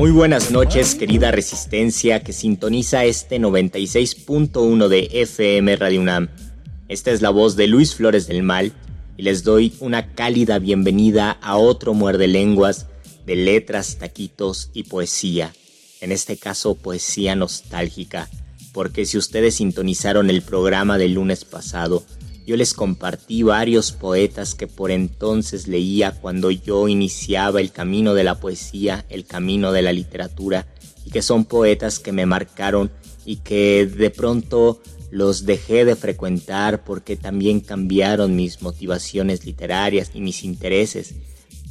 Muy buenas noches, querida Resistencia que sintoniza este 96.1 de FM Radio UNAM. Esta es la voz de Luis Flores del Mal y les doy una cálida bienvenida a otro muerde lenguas de letras, taquitos y poesía. En este caso, poesía nostálgica, porque si ustedes sintonizaron el programa del lunes pasado, yo les compartí varios poetas que por entonces leía cuando yo iniciaba el camino de la poesía, el camino de la literatura, y que son poetas que me marcaron y que de pronto los dejé de frecuentar porque también cambiaron mis motivaciones literarias y mis intereses,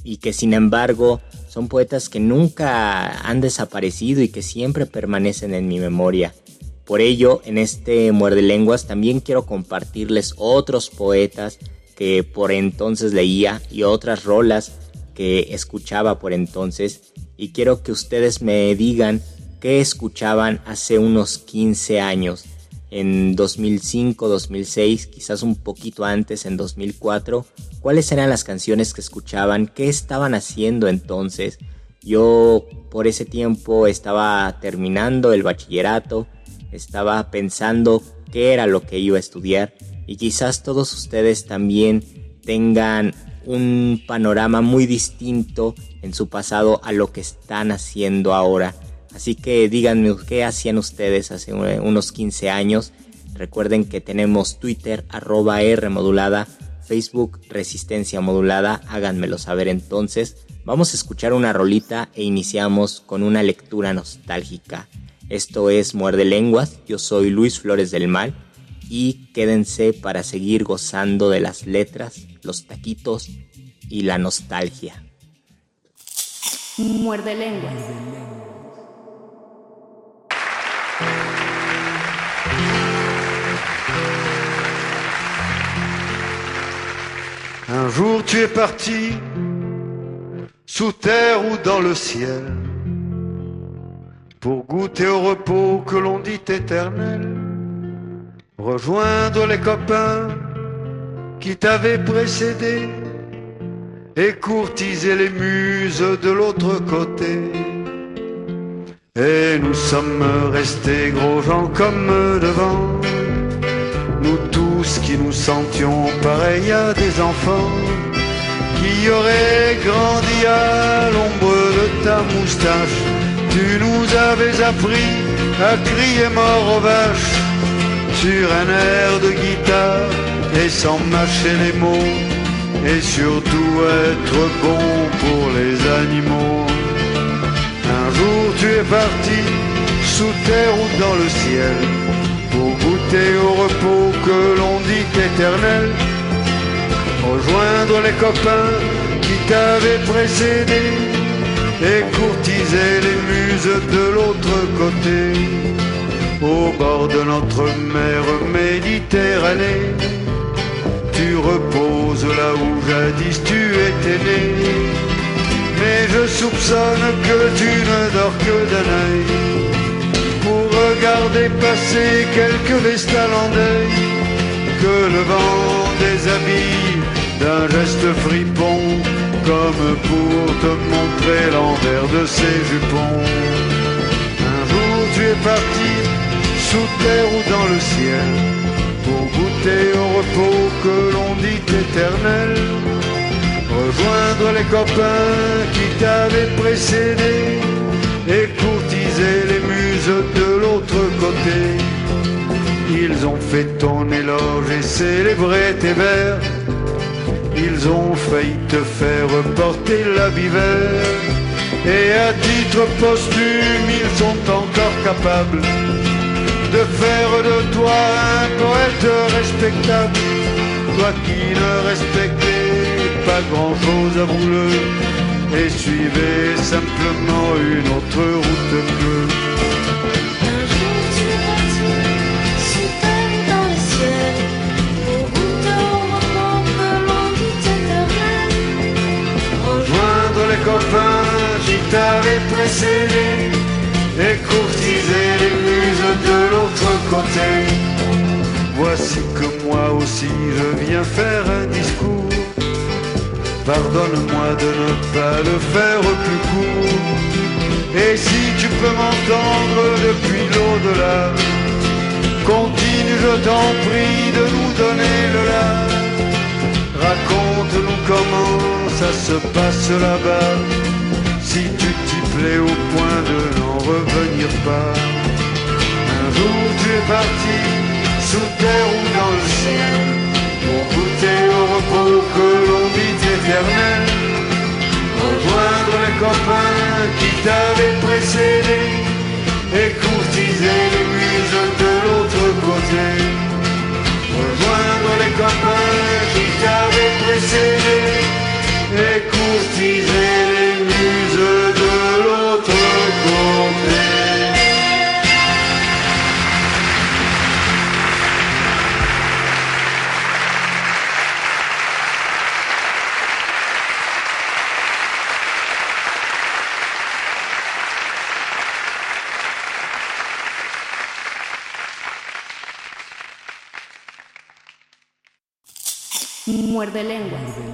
y que sin embargo son poetas que nunca han desaparecido y que siempre permanecen en mi memoria. Por ello, en este Muerde Lenguas también quiero compartirles otros poetas que por entonces leía y otras rolas que escuchaba por entonces. Y quiero que ustedes me digan qué escuchaban hace unos 15 años, en 2005, 2006, quizás un poquito antes, en 2004, cuáles eran las canciones que escuchaban, qué estaban haciendo entonces. Yo por ese tiempo estaba terminando el bachillerato, estaba pensando qué era lo que iba a estudiar y quizás todos ustedes también tengan un panorama muy distinto en su pasado a lo que están haciendo ahora. Así que díganme qué hacían ustedes hace unos 15 años. Recuerden que tenemos Twitter arroba R modulada, Facebook Resistencia modulada. Háganmelo saber entonces. Vamos a escuchar una rolita e iniciamos con una lectura nostálgica. Esto es Muerde Lenguas, yo soy Luis Flores del Mal y quédense para seguir gozando de las letras, los taquitos y la nostalgia. Muerde Lenguas. Un jour tu es parti, sous terre ou dans le ciel pour goûter au repos que l'on dit éternel, rejoindre les copains qui t'avaient précédé et courtiser les muses de l'autre côté. Et nous sommes restés gros gens comme devant, nous tous qui nous sentions pareils à des enfants qui auraient grandi à l'ombre de ta moustache tu nous avais appris à crier mort aux vaches sur un air de guitare et sans mâcher les mots et surtout être bon pour les animaux. Un jour tu es parti sous terre ou dans le ciel pour goûter au repos que l'on dit éternel, rejoindre les copains qui t'avaient précédé et courtiser les muses de l'autre côté, au bord de notre mer Méditerranée. Tu repose là où jadis tu étais né. Mais je soupçonne que tu ne dors que d'un œil pour regarder passer quelques vestales en deuil que le vent déshabille d'un geste fripon comme pour te montrer l'envers de ses jupons. Un jour tu es parti sous terre ou dans le ciel pour goûter au repos que l'on dit éternel. Rejoindre les copains qui t'avaient précédé et courtiser les muses de l'autre côté. Ils ont fait ton éloge et célébré tes vers. Ils ont failli te faire porter la vert. Et à titre posthume, ils sont encore capables de faire de toi un poète respectable. Toi qui ne respectais pas grand-chose à vous et suivez simplement une autre route bleue. Copains qui t'avaient précédé et courtiser les muses de l'autre côté. Voici que moi aussi je viens faire un discours. Pardonne-moi de ne pas le faire plus court. Et si tu peux m'entendre depuis l'au-delà, continue, je t'en prie, de nous donner le là. Raconte-nous comment ça se passe là-bas, si tu t'y plais au point de n'en revenir pas. Un jour tu es parti, sous terre ou dans le ciel, pour goûter au repos que l'on dit éternel. Rejoindre les copains qui t'avaient précédé et courtiser les muses de l'autre côté. Rejoindre les copains qui t'avaient précédé Muerde lenguas.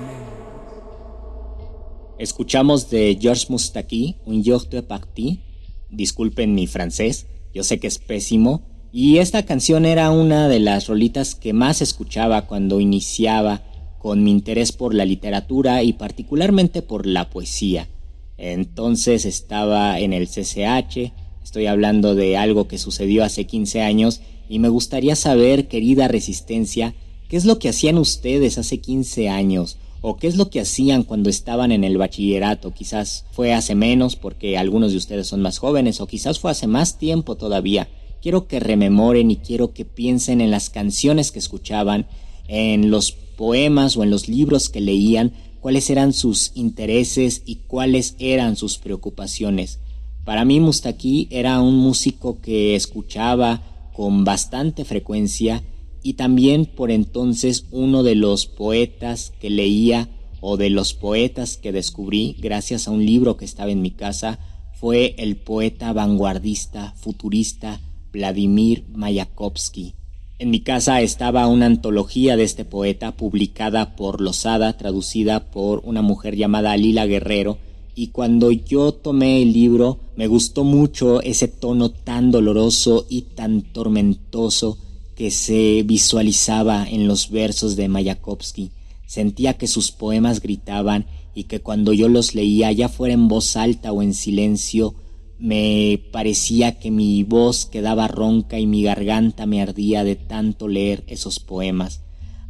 Escuchamos de Georges Moustaki, Un jour de partie. Disculpen mi francés, yo sé que es pésimo. Y esta canción era una de las rolitas que más escuchaba cuando iniciaba con mi interés por la literatura y particularmente por la poesía. Entonces estaba en el CCH, estoy hablando de algo que sucedió hace 15 años y me gustaría saber, querida Resistencia, ¿qué es lo que hacían ustedes hace 15 años? ¿O qué es lo que hacían cuando estaban en el bachillerato? Quizás fue hace menos porque algunos de ustedes son más jóvenes o quizás fue hace más tiempo todavía. Quiero que rememoren y quiero que piensen en las canciones que escuchaban, en los poemas o en los libros que leían, cuáles eran sus intereses y cuáles eran sus preocupaciones. Para mí Mustaki era un músico que escuchaba con bastante frecuencia y también por entonces uno de los poetas que leía o de los poetas que descubrí gracias a un libro que estaba en mi casa fue el poeta vanguardista futurista Vladimir Mayakovsky. En mi casa estaba una antología de este poeta publicada por Losada, traducida por una mujer llamada Lila Guerrero, y cuando yo tomé el libro me gustó mucho ese tono tan doloroso y tan tormentoso que se visualizaba en los versos de Mayakovsky. Sentía que sus poemas gritaban y que cuando yo los leía, ya fuera en voz alta o en silencio, me parecía que mi voz quedaba ronca y mi garganta me ardía de tanto leer esos poemas.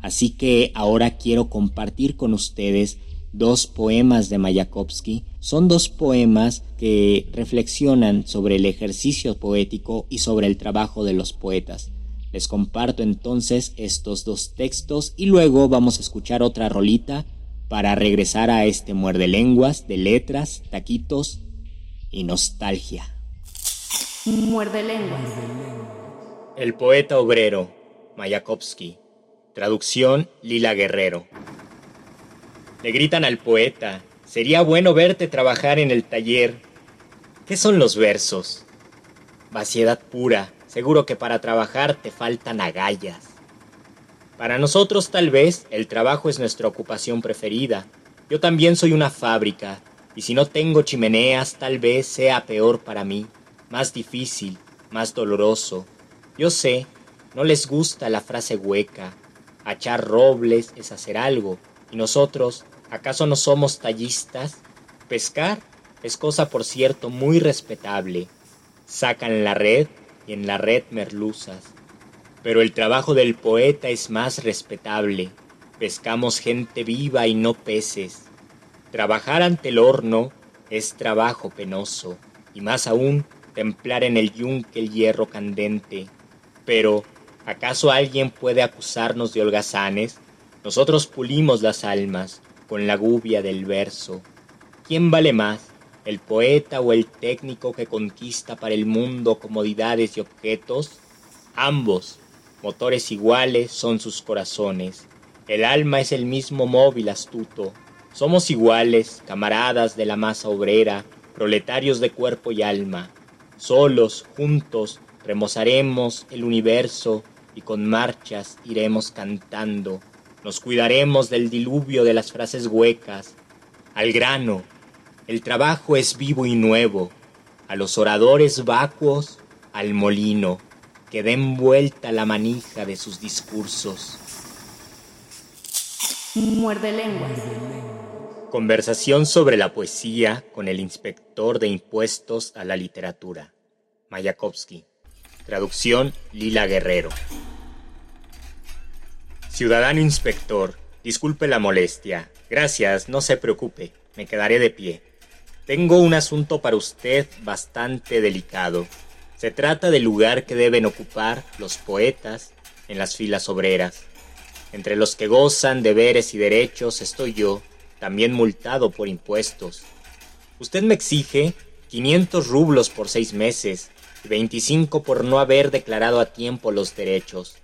Así que ahora quiero compartir con ustedes dos poemas de Mayakovsky. Son dos poemas que reflexionan sobre el ejercicio poético y sobre el trabajo de los poetas. Les comparto entonces estos dos textos y luego vamos a escuchar otra rolita para regresar a este muerde lenguas de letras, taquitos y nostalgia. Muerde lenguas. El poeta obrero, Mayakovsky. Traducción Lila Guerrero. Le gritan al poeta, sería bueno verte trabajar en el taller. ¿Qué son los versos? Vaciedad pura, seguro que para trabajar te faltan agallas. Para nosotros tal vez el trabajo es nuestra ocupación preferida. Yo también soy una fábrica, y si no tengo chimeneas tal vez sea peor para mí, más difícil, más doloroso. Yo sé, no les gusta la frase hueca. Achar robles es hacer algo, y nosotros, ¿acaso no somos tallistas? Pescar es cosa, por cierto, muy respetable. Sacan la red y en la red merluzas. Pero el trabajo del poeta es más respetable. Pescamos gente viva y no peces. Trabajar ante el horno es trabajo penoso, y más aún templar en el yunque el hierro candente. Pero, ¿acaso alguien puede acusarnos de holgazanes? Nosotros pulimos las almas con la gubia del verso. ¿Quién vale más, el poeta o el técnico que conquista para el mundo comodidades y objetos? Ambos, motores iguales, son sus corazones. El alma es el mismo móvil astuto. Somos iguales, camaradas de la masa obrera, proletarios de cuerpo y alma. Solos, juntos, remozaremos el universo y con marchas iremos cantando. Nos cuidaremos del diluvio de las frases huecas. Al grano, el trabajo es vivo y nuevo. A los oradores vacuos, al molino, que den vuelta la manija de sus discursos. Muerde lenguas. Conversación sobre la poesía con el inspector de impuestos a la literatura. Mayakovsky. Traducción Lila Guerrero. Ciudadano inspector, disculpe la molestia. Gracias, no se preocupe, me quedaré de pie. Tengo un asunto para usted bastante delicado. Se trata del lugar que deben ocupar los poetas en las filas obreras. Entre los que gozan deberes y derechos estoy yo, también multado por impuestos. Usted me exige 500 rublos por seis meses y 25 por no haber declarado a tiempo los derechos.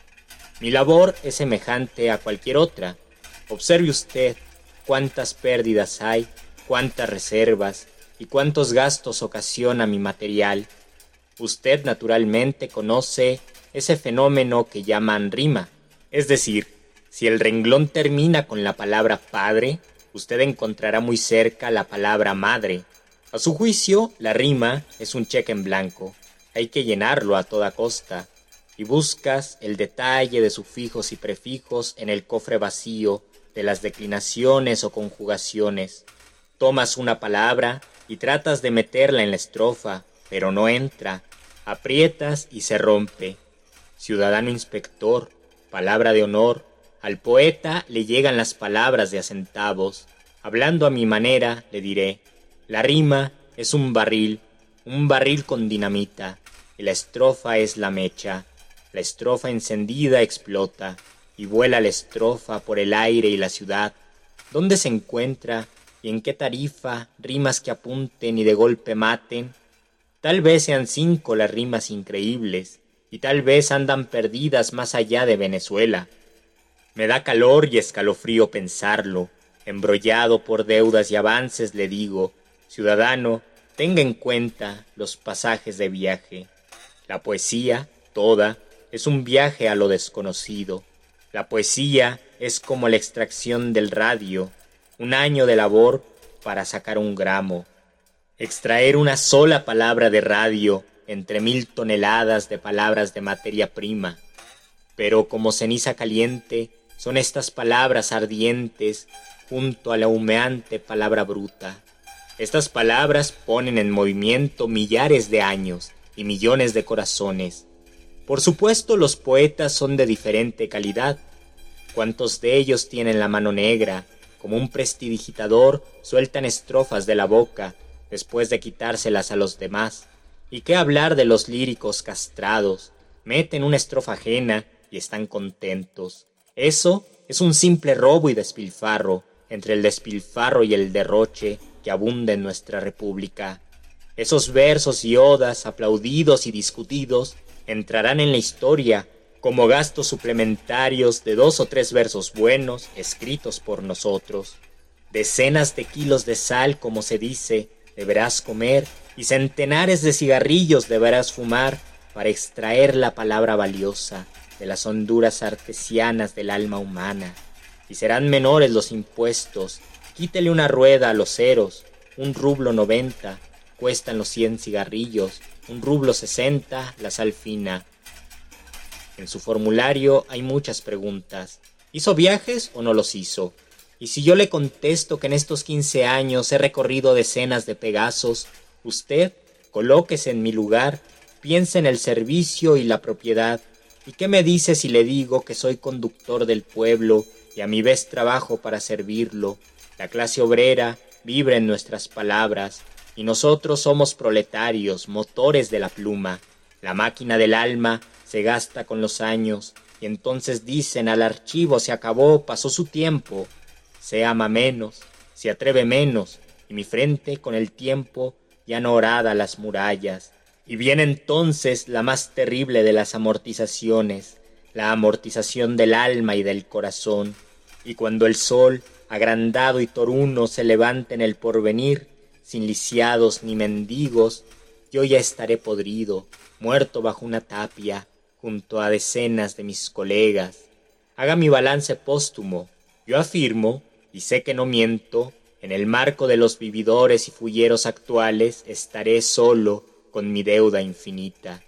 Mi labor es semejante a cualquier otra. Observe usted cuántas pérdidas hay, cuántas reservas y cuántos gastos ocasiona mi material. Usted naturalmente conoce ese fenómeno que llaman rima, es decir, si el renglón termina con la palabra padre, usted encontrará muy cerca la palabra madre. A su juicio, la rima es un cheque en blanco. Hay que llenarlo a toda costa. Y buscas el detalle de sufijos y prefijos en el cofre vacío de las declinaciones o conjugaciones. Tomas una palabra y tratas de meterla en la estrofa, pero no entra. Aprietas y se rompe. Ciudadano inspector, palabra de honor, al poeta le llegan las palabras de a. Hablando a mi manera, le diré, la rima es un barril, un barril con dinamita, y la estrofa es la mecha. La estrofa encendida explota, y vuela la estrofa por el aire y la ciudad. ¿Dónde se encuentra y en qué tarifa rimas que apunten y de golpe maten? Tal vez sean cinco las rimas increíbles, y tal vez andan perdidas más allá de Venezuela. Me da calor y escalofrío pensarlo. Embrollado por deudas y avances le digo, ciudadano, tenga en cuenta los pasajes de viaje. La poesía, toda, es un viaje a lo desconocido. La poesía es como la extracción del radio, un año de labor para sacar un gramo. Extraer una sola palabra de radio entre mil toneladas de palabras de materia prima. Pero como ceniza caliente, son estas palabras ardientes junto a la humeante palabra bruta. Estas palabras ponen en movimiento millares de años y millones de corazones. Por supuesto los poetas son de diferente calidad. ¿Cuántos de ellos tienen la mano negra? Como un prestidigitador sueltan estrofas de la boca después de quitárselas a los demás. ¿Y qué hablar de los líricos castrados? Meten una estrofa ajena y están contentos. Eso es un simple robo y despilfarro entre el despilfarro y el derroche que abunda en nuestra república. Esos versos y odas aplaudidos y discutidos entrarán en la historia como gastos suplementarios de dos o tres versos buenos escritos por nosotros. Decenas de kilos de sal, como se dice, deberás comer y centenares de cigarrillos deberás fumar para extraer la palabra valiosa de las honduras artesianas del alma humana. Y serán menores los impuestos. Quítele una rueda a los ceros, un rublo noventa, cuestan los cien cigarrillos, un rublo sesenta la sal fina. En su formulario hay muchas preguntas. ¿Hizo viajes o no los hizo? Y si yo le contesto que en estos quince años he recorrido decenas de Pegasos, usted colóquese en mi lugar, piense en el servicio y la propiedad. ¿Y qué me dice si le digo que soy conductor del pueblo y a mi vez trabajo para servirlo? La clase obrera vibra en nuestras palabras y nosotros somos proletarios, motores de la pluma. La máquina del alma se gasta con los años y entonces dicen al archivo se acabó, pasó su tiempo. Se ama menos, se atreve menos y mi frente con el tiempo ya no horada las murallas. Y viene entonces la más terrible de las amortizaciones, la amortización del alma y del corazón. Y cuando el sol, agrandado y toruno, se levante en el porvenir, sin lisiados ni mendigos, yo ya estaré podrido, muerto bajo una tapia, junto a decenas de mis colegas. Haga mi balance póstumo. Yo afirmo, y sé que no miento, en el marco de los vividores y fulleros actuales estaré solo con mi deuda infinita.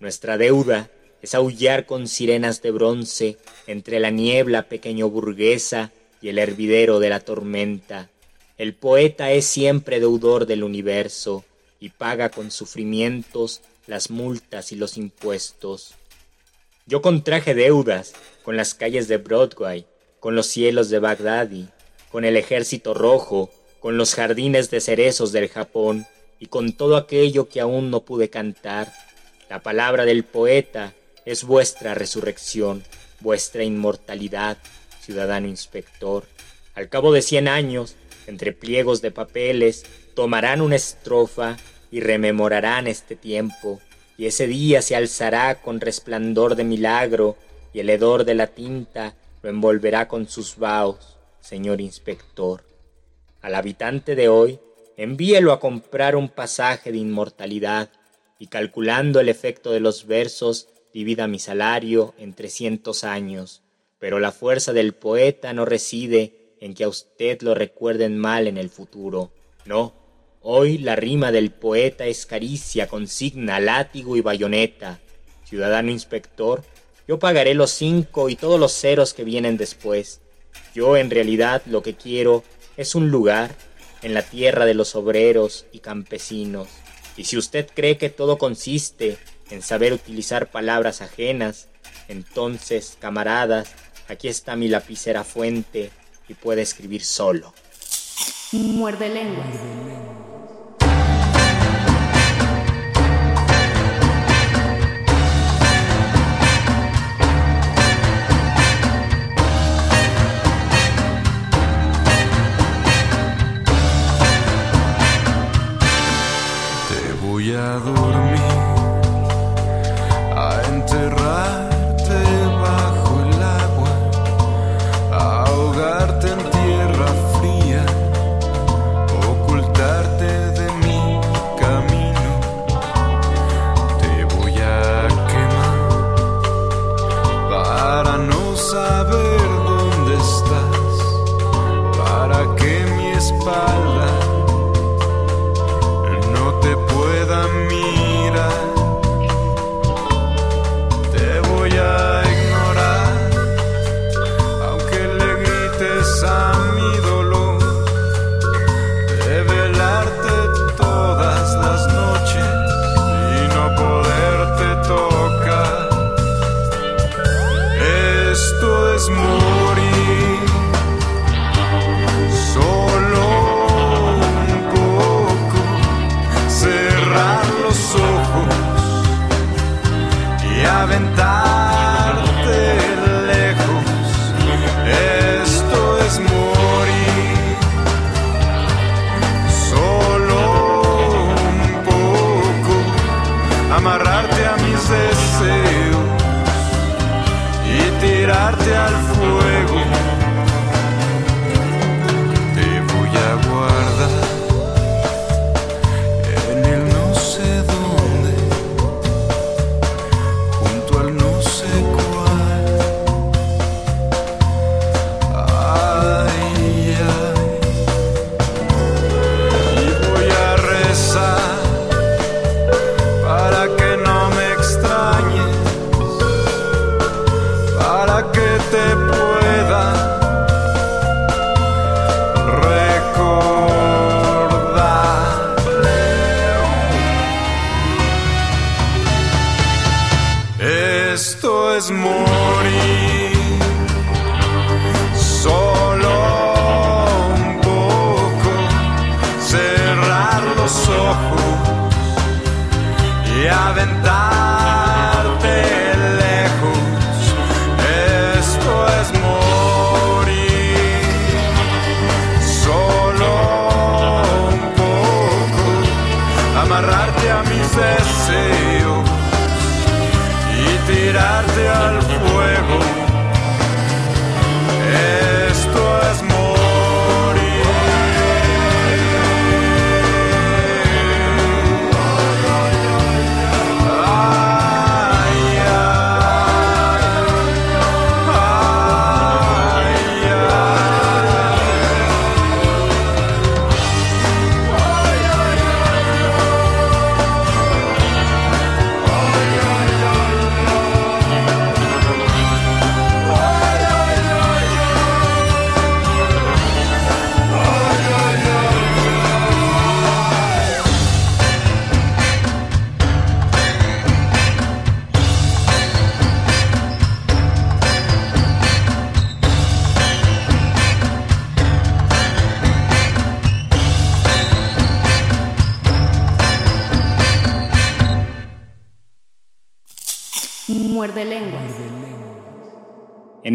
Nuestra deuda es aullar con sirenas de bronce entre la niebla pequeño burguesa y el hervidero de la tormenta. El poeta es siempre deudor del universo y paga con sufrimientos las multas y los impuestos. Yo contraje deudas con las calles de Broadway, con los cielos de Bagdadi, con el ejército rojo, con los jardines de cerezos del Japón y con todo aquello que aún no pude cantar. La palabra del poeta es vuestra resurrección, vuestra inmortalidad, ciudadano inspector. Al cabo de cien años, entre pliegos de papeles, tomarán una estrofa y rememorarán este tiempo, y ese día se alzará con resplandor de milagro, y el hedor de la tinta lo envolverá con sus vaos, señor inspector. Al habitante de hoy, envíelo a comprar un pasaje de inmortalidad, y calculando el efecto de los versos, divida mi salario en trescientos años. Pero la fuerza del poeta no reside en que a usted lo recuerden mal en el futuro. No, hoy la rima del poeta es caricia, consigna, látigo y bayoneta. Ciudadano inspector, yo pagaré los cinco y todos los ceros que vienen después. Yo en realidad lo que quiero es un lugar en la tierra de los obreros y campesinos. Y si usted cree que todo consiste en saber utilizar palabras ajenas, entonces, camaradas, aquí está mi lapicera fuente y puede escribir solo. Muerde lenguas. Voy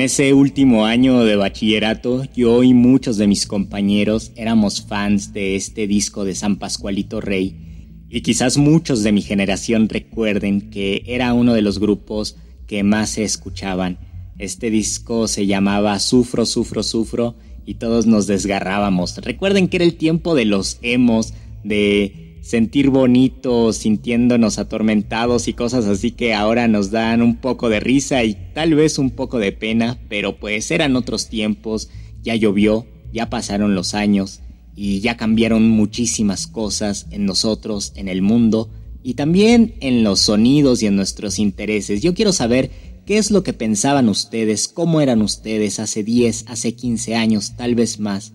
En ese último año de bachillerato, yo y muchos de mis compañeros éramos fans de este disco de San Pascualito Rey, y quizás muchos de mi generación recuerden que era uno de los grupos que más se escuchaban. Este disco se llamaba Sufro, Sufro, Sufro, y todos nos desgarrábamos. Recuerden que era el tiempo de los emos, de sentir bonito, sintiéndonos atormentados y cosas así que ahora nos dan un poco de risa y tal vez un poco de pena, pero pues eran otros tiempos, ya llovió, ya pasaron los años y ya cambiaron muchísimas cosas en nosotros, en el mundo y también en los sonidos y en nuestros intereses. Yo quiero saber qué es lo que pensaban ustedes, cómo eran ustedes hace 10, hace 15 años, tal vez más.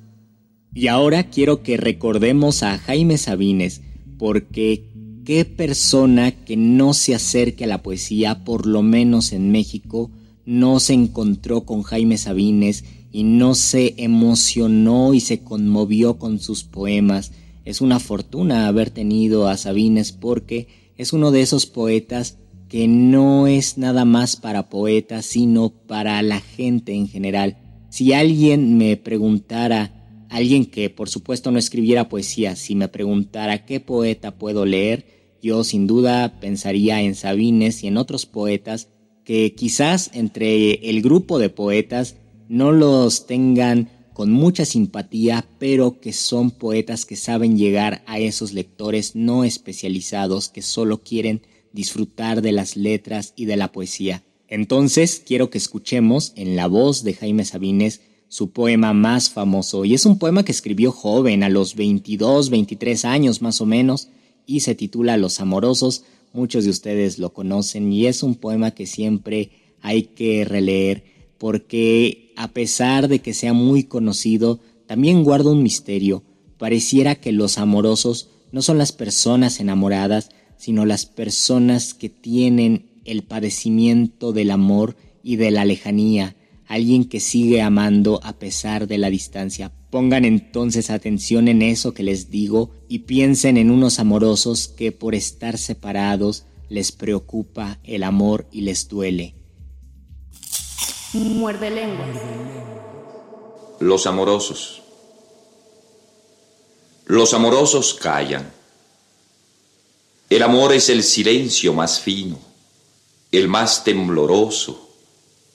Y ahora quiero que recordemos a Jaime Sabines, porque qué persona que no se acerque a la poesía, por lo menos en México, no se encontró con Jaime Sabines y no se emocionó y se conmovió con sus poemas. Es una fortuna haber tenido a Sabines porque es uno de esos poetas que no es nada más para poetas, sino para la gente en general. Si alguien me preguntara Alguien que por supuesto no escribiera poesía, si me preguntara qué poeta puedo leer, yo sin duda pensaría en Sabines y en otros poetas que quizás entre el grupo de poetas no los tengan con mucha simpatía, pero que son poetas que saben llegar a esos lectores no especializados que solo quieren disfrutar de las letras y de la poesía. Entonces quiero que escuchemos en la voz de Jaime Sabines su poema más famoso, y es un poema que escribió joven, a los 22, 23 años más o menos, y se titula Los Amorosos. Muchos de ustedes lo conocen y es un poema que siempre hay que releer porque a pesar de que sea muy conocido, también guarda un misterio. Pareciera que los amorosos no son las personas enamoradas, sino las personas que tienen el padecimiento del amor y de la lejanía, alguien que sigue amando a pesar de la distancia. Pongan entonces atención en eso que les digo y piensen en unos amorosos que por estar separados les preocupa el amor y les duele. Muerde lenguas. Los amorosos. Los amorosos callan. El amor es el silencio más fino, el más tembloroso,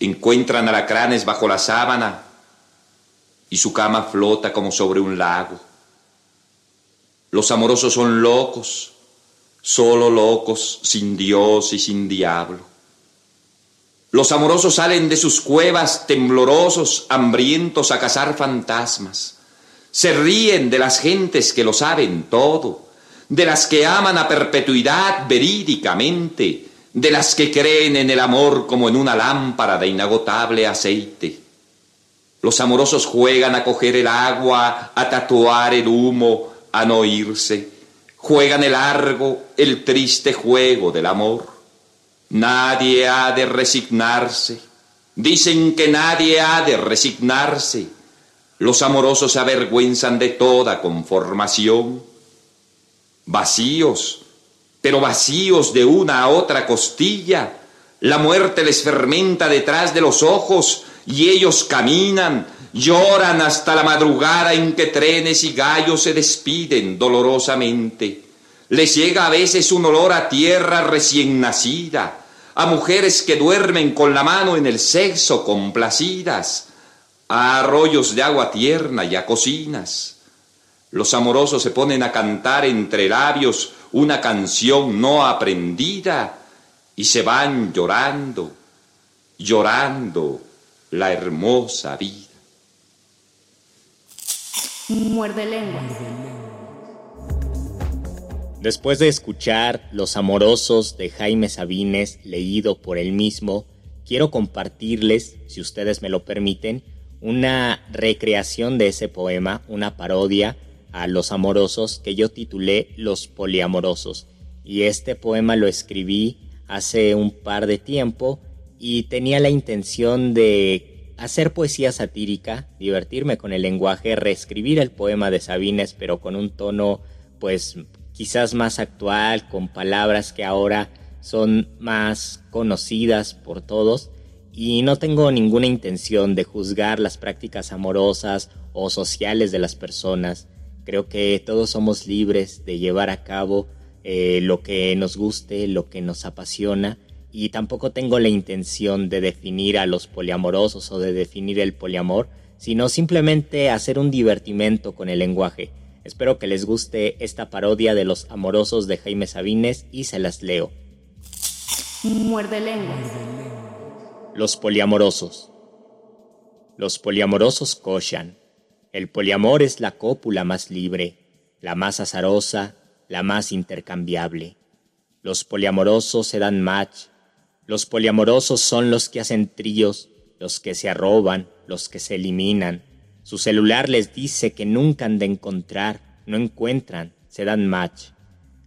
encuentran alacranes bajo la sábana y su cama flota como sobre un lago. Los amorosos son locos, solo locos, sin Dios y sin diablo. Los amorosos salen de sus cuevas temblorosos, hambrientos a cazar fantasmas. Se ríen de las gentes que lo saben todo, de las que aman a perpetuidad verídicamente, de las que creen en el amor como en una lámpara de inagotable aceite. Los amorosos juegan a coger el agua, a tatuar el humo, a no irse. Juegan el largo, el triste juego del amor. Nadie ha de resignarse. Dicen que nadie ha de resignarse. Los amorosos se avergüenzan de toda conformación. Vacíos, pero vacíos de una a otra costilla. La muerte les fermenta detrás de los ojos y ellos caminan, lloran hasta la madrugada en que trenes y gallos se despiden dolorosamente. Les llega a veces un olor a tierra recién nacida, a mujeres que duermen con la mano en el sexo complacidas, a arroyos de agua tierna y a cocinas. Los amorosos se ponen a cantar entre labios una canción no aprendida y se van llorando, llorando la hermosa vida. Muerde lenguas. Después de escuchar Los Amorosos de Jaime Sabines, leído por él mismo, quiero compartirles, si ustedes me lo permiten, una recreación de ese poema, una parodia a Los Amorosos que yo titulé Los Poliamorosos. Y este poema lo escribí hace un par de tiempo y tenía la intención de hacer poesía satírica, divertirme con el lenguaje, reescribir el poema de Sabines, pero con un tono pues quizás más actual, con palabras que ahora son más conocidas por todos. Y no tengo ninguna intención de juzgar las prácticas amorosas o sociales de las personas. Creo que todos somos libres de llevar a cabo eh, lo que nos guste, lo que nos apasiona. Y tampoco tengo la intención de definir a los poliamorosos o de definir el poliamor, sino simplemente hacer un divertimento con el lenguaje. Espero que les guste esta parodia de los amorosos de Jaime Sabines y se las leo. Muerde lenguas. Los poliamorosos. Los poliamorosos cochan. El poliamor es la cópula más libre, la más azarosa, la más intercambiable. Los poliamorosos se dan match. Los poliamorosos son los que hacen tríos, los que se arroban, los que se eliminan, su celular les dice que nunca han de encontrar, no encuentran, se dan match.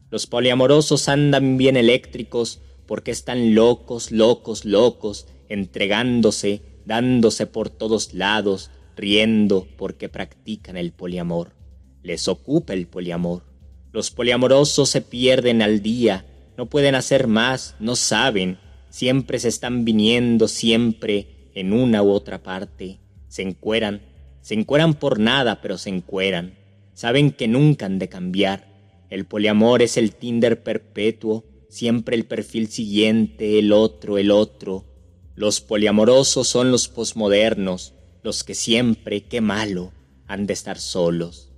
Los poliamorosos andan bien eléctricos porque están locos, locos, locos, entregándose, dándose por todos lados, riendo porque practican el poliamor. Les ocupa el poliamor. Los poliamorosos se pierden al día, no pueden hacer más, no saben, siempre se están viniendo, siempre en una u otra parte, se encueran, se encueran por nada, pero se encueran. Saben que nunca han de cambiar. El poliamor es el Tinder perpetuo, siempre el perfil siguiente, el otro, el otro. Los poliamorosos son los posmodernos, los que siempre, qué malo, han de estar solos.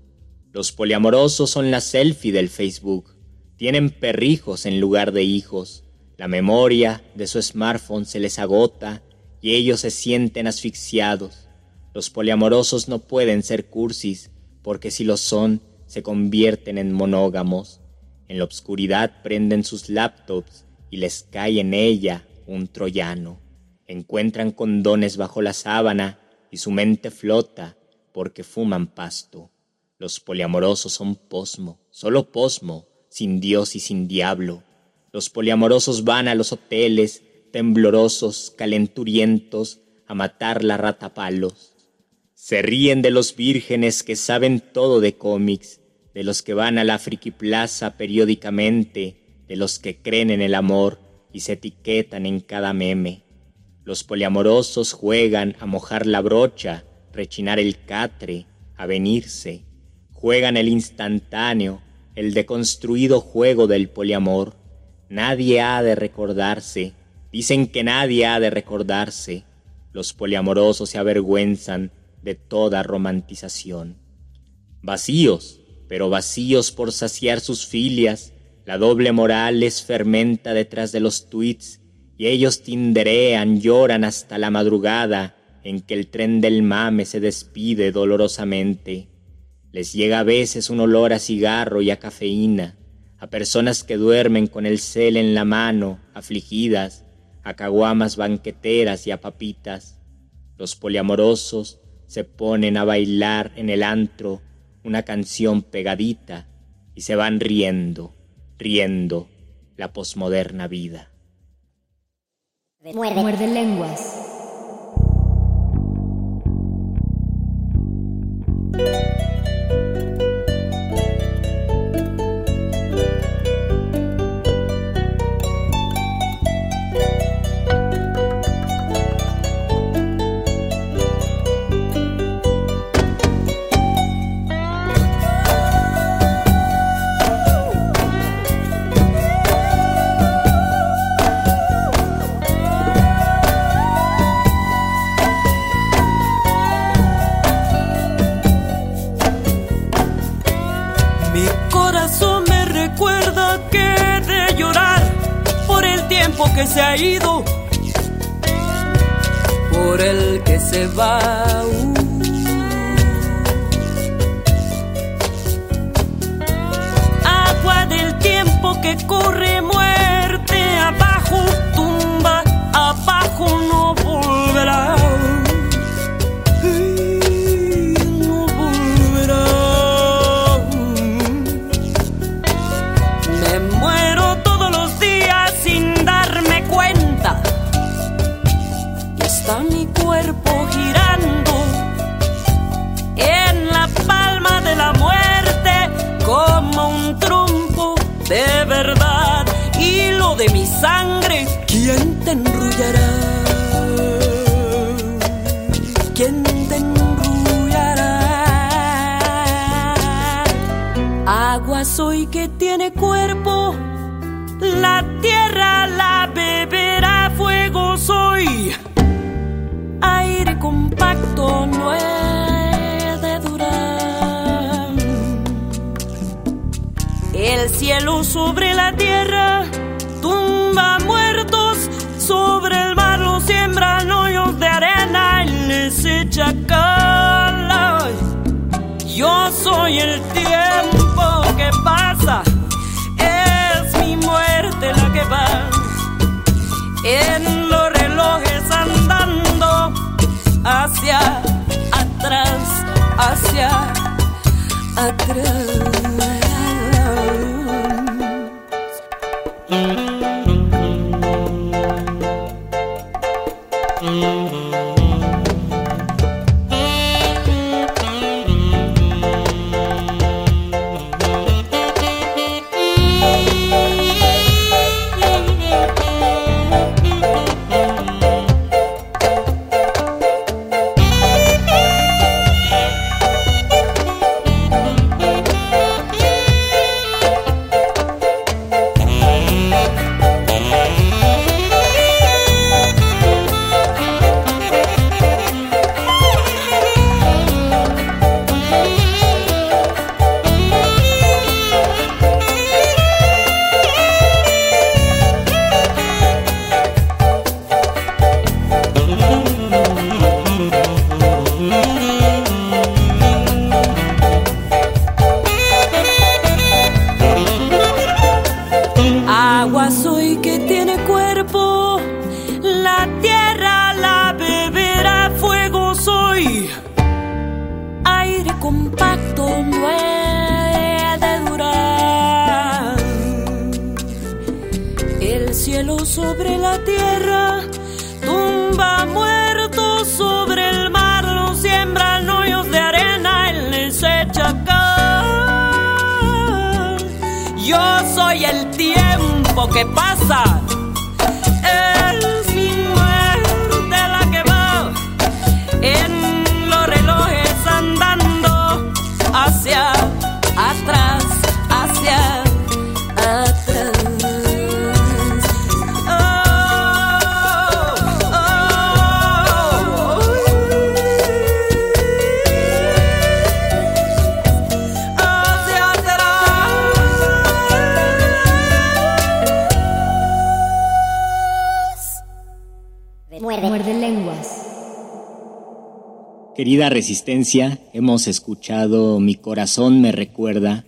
Los poliamorosos son la selfie del Facebook. Tienen perrijos en lugar de hijos. La memoria de su smartphone se les agota y ellos se sienten asfixiados. Los poliamorosos no pueden ser cursis, porque si lo son, se convierten en monógamos. En la obscuridad prenden sus laptops y les cae en ella un troyano. Encuentran condones bajo la sábana y su mente flota porque fuman pasto. Los poliamorosos son posmo, solo posmo, sin Dios y sin diablo. Los poliamorosos van a los hoteles, temblorosos, calenturientos, a matar la rata palos. Se ríen de los vírgenes que saben todo de cómics, de los que van a la friki plaza periódicamente, de los que creen en el amor y se etiquetan en cada meme. Los poliamorosos juegan a mojar la brocha, rechinar el catre, a venirse. Juegan el instantáneo, el deconstruido juego del poliamor. Nadie ha de recordarse, dicen que nadie ha de recordarse. Los poliamorosos se avergüenzan de toda romantización. Vacíos, pero vacíos por saciar sus filias, la doble moral les fermenta detrás de los tweets y ellos tinderean, lloran hasta la madrugada en que el tren del mame se despide dolorosamente. Les llega a veces un olor a cigarro y a cafeína, a personas que duermen con el cel en la mano, afligidas, a caguamas banqueteras y a papitas. Los poliamorosos se ponen a bailar en el antro una canción pegadita y se van riendo, riendo la posmoderna vida. Muerde. Muerde lenguas. Por el que se va. Cielo sobre la tierra tumba muertos, sobre el mar los siembran hoyos de arena y les echa cal. Yo soy el tiempo que pasa, es mi muerte la que va. En los relojes andando hacia atrás, hacia atrás. Resistencia, hemos escuchado Mi corazón me recuerda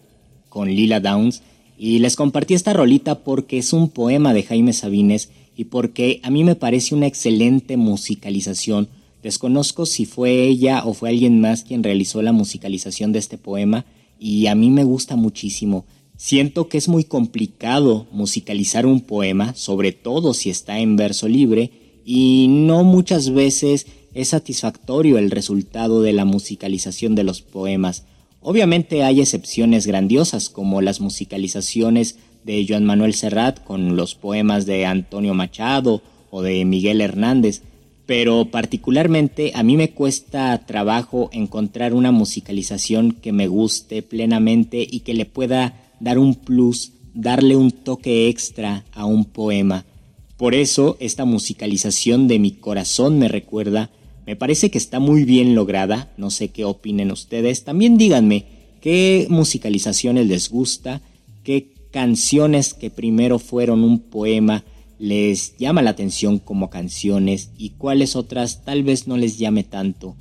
con Lila Downs y les compartí esta rolita porque es un poema de Jaime Sabines y porque a mí me parece una excelente musicalización. Desconozco si fue ella o fue alguien más quien realizó la musicalización de este poema y a mí me gusta muchísimo. Siento que es muy complicado musicalizar un poema, sobre todo si está en verso libre, y no muchas veces es satisfactorio el resultado de la musicalización de los poemas. Obviamente hay excepciones grandiosas como las musicalizaciones de Joan Manuel Serrat con los poemas de Antonio Machado o de Miguel Hernández, pero particularmente a mí me cuesta trabajo encontrar una musicalización que me guste plenamente y que le pueda dar un plus, darle un toque extra a un poema. Por eso esta musicalización de mi corazón me recuerda, me parece que está muy bien lograda, no sé qué opinen ustedes, también díganme qué musicalizaciones les gusta, qué canciones que primero fueron un poema, les llama la atención como canciones y cuáles otras tal vez no les llame tanto.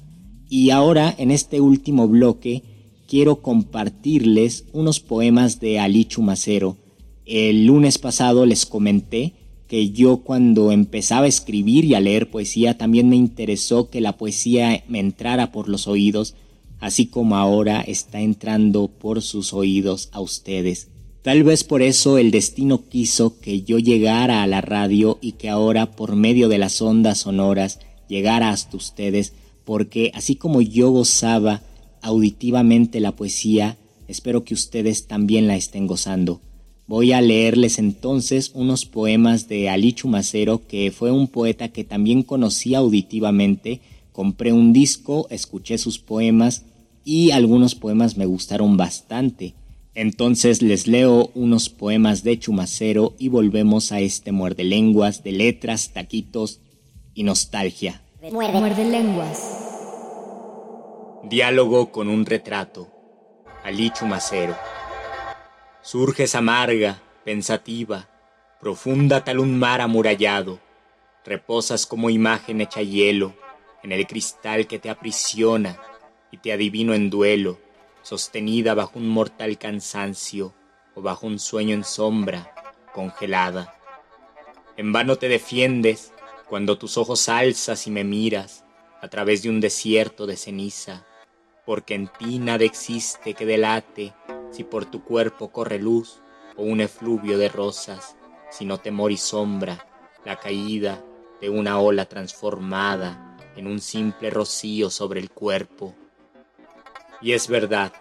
Y ahora, en este último bloque, quiero compartirles unos poemas de Ali Chumacero. El lunes pasado les comenté que yo cuando empezaba a escribir y a leer poesía también me interesó que la poesía me entrara por los oídos, así como ahora está entrando por sus oídos a ustedes. Tal vez por eso el destino quiso que yo llegara a la radio y que ahora por medio de las ondas sonoras llegara hasta ustedes, porque así como yo gozaba auditivamente la poesía, espero que ustedes también la estén gozando. Voy a leerles entonces unos poemas de Ali Chumacero, que fue un poeta que también conocí auditivamente. Compré un disco, escuché sus poemas y algunos poemas me gustaron bastante. Entonces les leo unos poemas de Chumacero y volvemos a este muerde lenguas de letras, taquitos y nostalgia. Muerde, muerde lenguas. Diálogo con un retrato. Ali Chumacero. Surges amarga, pensativa, profunda tal un mar amurallado. Reposas como imagen hecha hielo en el cristal que te aprisiona y te adivino en duelo sostenida bajo un mortal cansancio o bajo un sueño en sombra, congelada. En vano te defiendes cuando tus ojos alzas y me miras a través de un desierto de ceniza, porque en ti nada existe que delate si por tu cuerpo corre luz o un efluvio de rosas, sino temor y sombra, la caída de una ola transformada en un simple rocío sobre el cuerpo y es verdad,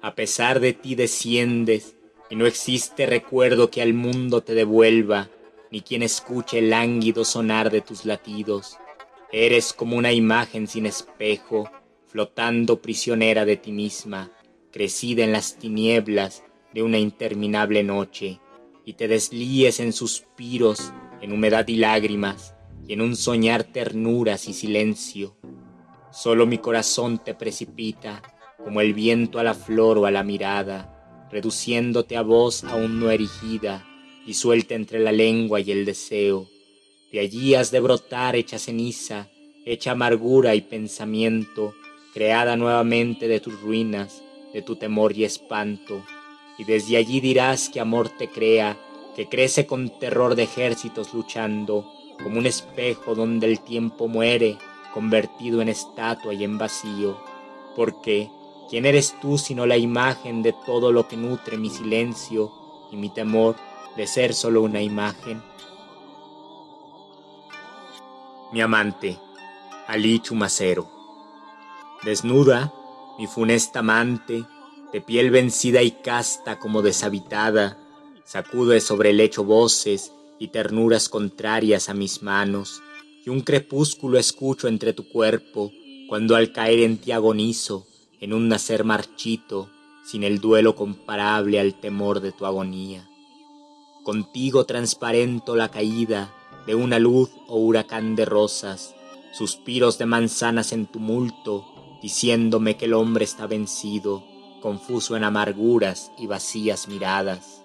a pesar de ti desciendes, y no existe recuerdo que al mundo te devuelva, ni quien escuche el lánguido sonar de tus latidos. Eres como una imagen sin espejo, flotando prisionera de ti misma, crecida en las tinieblas de una interminable noche, y te deslíes en suspiros, en humedad y lágrimas, y en un soñar ternuras y silencio. Solo mi corazón te precipita, como el viento a la flor o a la mirada, reduciéndote a voz aún no erigida, disuelta entre la lengua y el deseo. De allí has de brotar hecha ceniza, hecha amargura y pensamiento, creada nuevamente de tus ruinas, de tu temor y espanto. Y desde allí dirás que amor te crea, que crece con terror de ejércitos luchando, como un espejo donde el tiempo muere, convertido en estatua y en vacío. Porque, ¿Quién eres tú sino la imagen de todo lo que nutre mi silencio y mi temor de ser solo una imagen? Mi amante, Ali Chumacero. Desnuda, mi funesta amante, de piel vencida y casta como deshabitada, sacude sobre el lecho voces y ternuras contrarias a mis manos, y un crepúsculo escucho entre tu cuerpo, cuando al caer en ti agonizo, en un nacer marchito, sin el duelo comparable al temor de tu agonía. Contigo transparento la caída de una luz o huracán de rosas, suspiros de manzanas en tumulto, diciéndome que el hombre está vencido, confuso en amarguras y vacías miradas.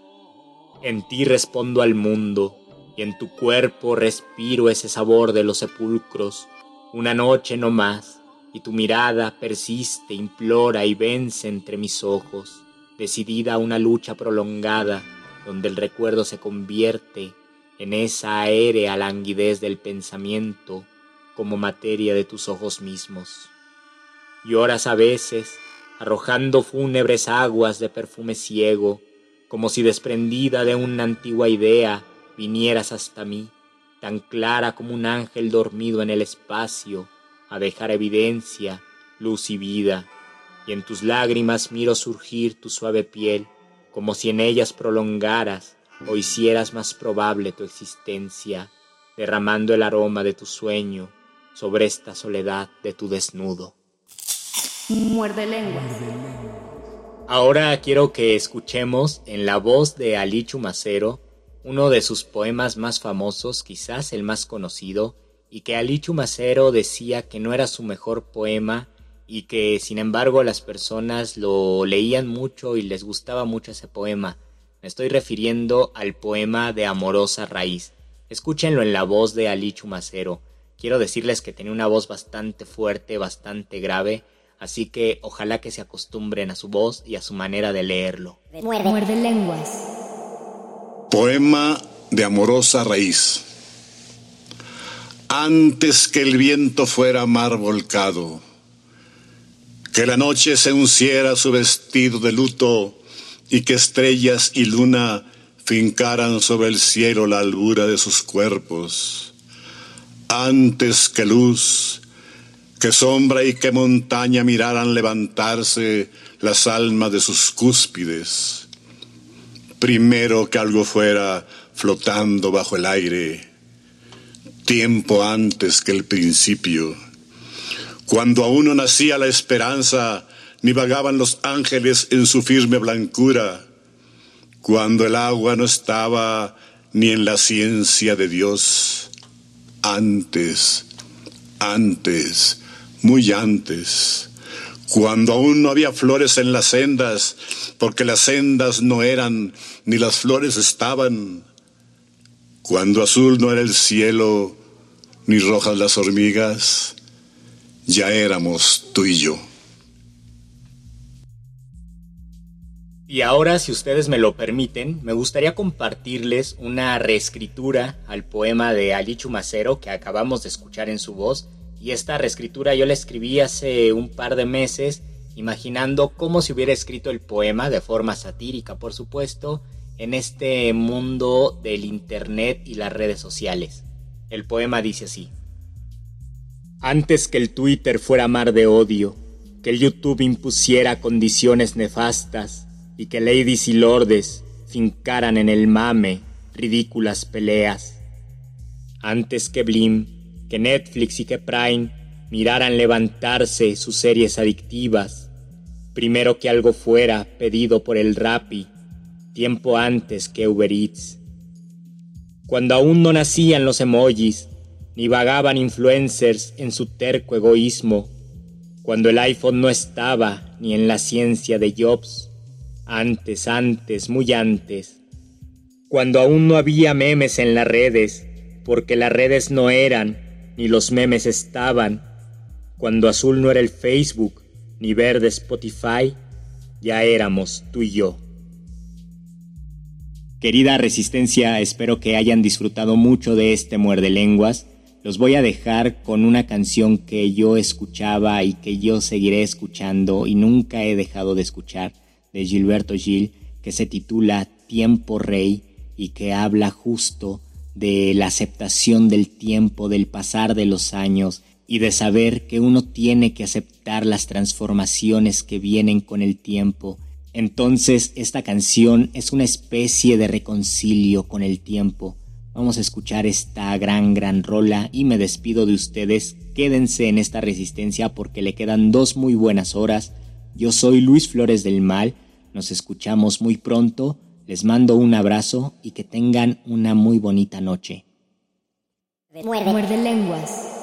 En ti respondo al mundo, y en tu cuerpo respiro ese sabor de los sepulcros, una noche no más, y tu mirada persiste, implora y vence entre mis ojos, decidida a una lucha prolongada, donde el recuerdo se convierte en esa aérea languidez del pensamiento como materia de tus ojos mismos. Lloras a veces, arrojando fúnebres aguas de perfume ciego, como si desprendida de una antigua idea vinieras hasta mí, tan clara como un ángel dormido en el espacio, a dejar evidencia, luz y vida, y en tus lágrimas miro surgir tu suave piel, como si en ellas prolongaras o hicieras más probable tu existencia, derramando el aroma de tu sueño sobre esta soledad de tu desnudo. Muerde lenguas. Ahora quiero que escuchemos en la voz de Ali Chumacero uno de sus poemas más famosos, quizás el más conocido, y que Ali Chumacero decía que no era su mejor poema y que sin embargo las personas lo leían mucho y les gustaba mucho ese poema. Me estoy refiriendo al poema de Amorosa Raíz. Escúchenlo en la voz de Ali Chumacero. Quiero decirles que tenía una voz bastante fuerte, bastante grave, así que ojalá que se acostumbren a su voz y a su manera de leerlo. Muerde. Muerde lenguas. Poema de Amorosa Raíz. Antes que el viento fuera mar volcado, que la noche se unciera su vestido de luto y que estrellas y luna fincaran sobre el cielo la albura de sus cuerpos. Antes que luz, que sombra y que montaña miraran levantarse las almas de sus cúspides. Primero que algo fuera flotando bajo el aire, tiempo antes que el principio. Cuando aún no nacía la esperanza, ni vagaban los ángeles en su firme blancura, cuando el agua no estaba ni en la ciencia de Dios, antes, antes, muy antes, cuando aún no había flores en las sendas, porque las sendas no eran, ni las flores estaban, cuando azul no era el cielo, ni rojas las hormigas, ya éramos tú y yo. Y ahora, si ustedes me lo permiten, me gustaría compartirles una reescritura al poema de Ali Chumacero que acabamos de escuchar en su voz. Y esta reescritura yo la escribí hace un par de meses, imaginando cómo se hubiera escrito el poema, de forma satírica por supuesto, en este mundo del Internet y las redes sociales. El poema dice así. Antes que el Twitter fuera mar de odio, que el YouTube impusiera condiciones nefastas y que ladies y lordes fincaran en el mame ridículas peleas. Antes que Blim, que Netflix y que Prime miraran levantarse sus series adictivas, primero que algo fuera pedido por el Rappi, tiempo antes que Uber Eats. Cuando aún no nacían los emojis, ni vagaban influencers en su terco egoísmo, cuando el iPhone no estaba ni en la ciencia de Jobs, antes, antes, muy antes, cuando aún no había memes en las redes, porque las redes no eran, ni los memes estaban, cuando azul no era el Facebook, ni verde Spotify, ya éramos tú y yo. Querida Resistencia, espero que hayan disfrutado mucho de este muerde lenguas los voy a dejar con una canción que yo escuchaba y que yo seguiré escuchando y nunca he dejado de escuchar de Gilberto Gil que se titula Tiempo Rey y que habla justo de la aceptación del tiempo, del pasar de los años y de saber que uno tiene que aceptar las transformaciones que vienen con el tiempo. Entonces esta canción es una especie de reconcilio con el tiempo Vamos a escuchar esta gran, gran rola y me despido de ustedes. Quédense en esta resistencia porque le quedan dos muy buenas horas. Yo soy Luis Flores del Mal. Nos escuchamos muy pronto. Les mando un abrazo y que tengan una muy bonita noche. Muerde, Muerde lenguas.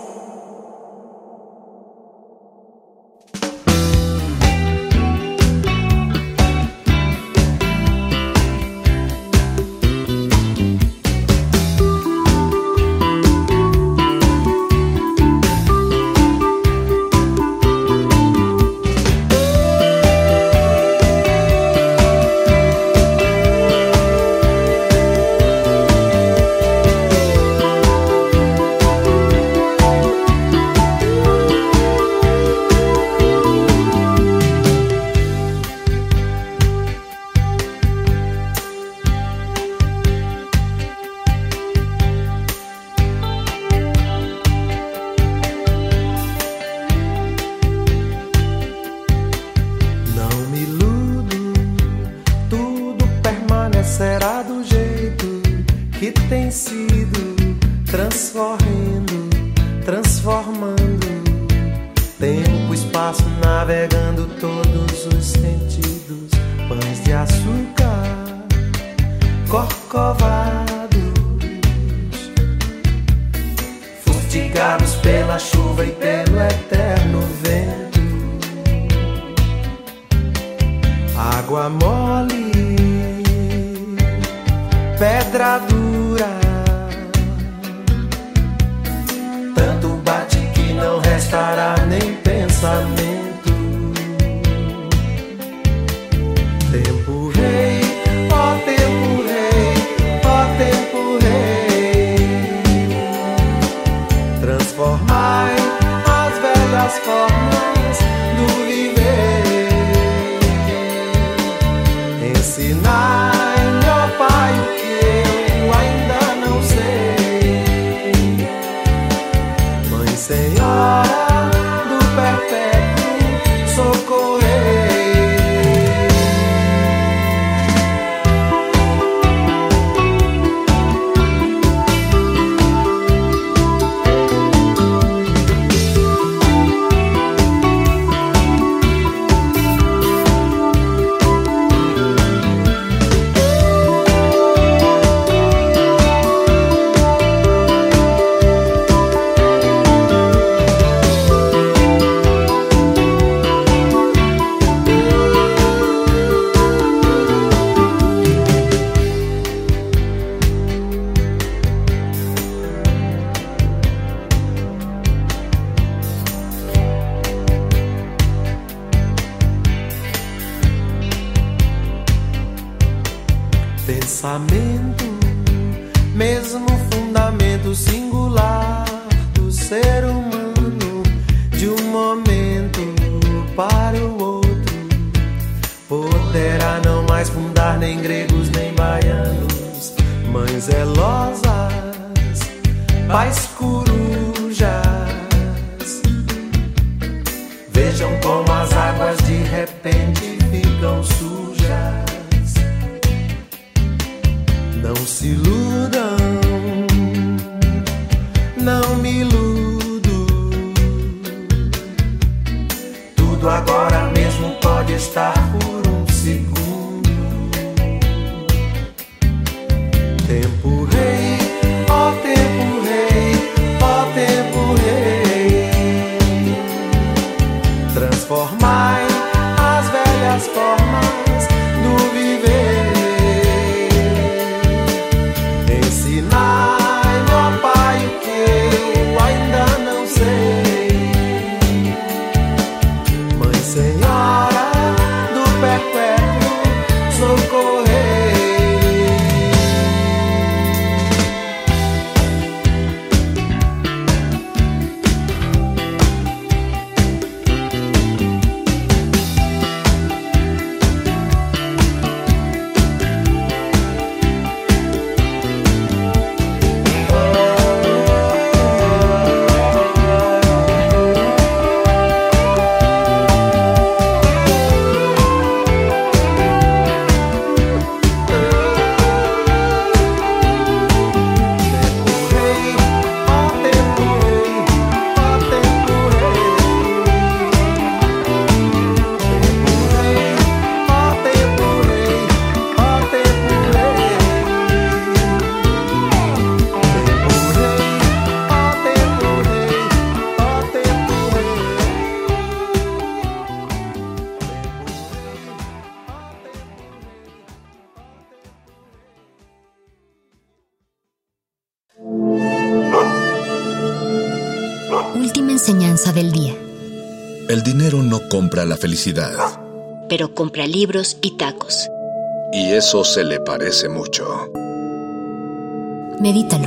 compra la felicidad. Pero compra libros y tacos. Y eso se le parece mucho. Medítalo.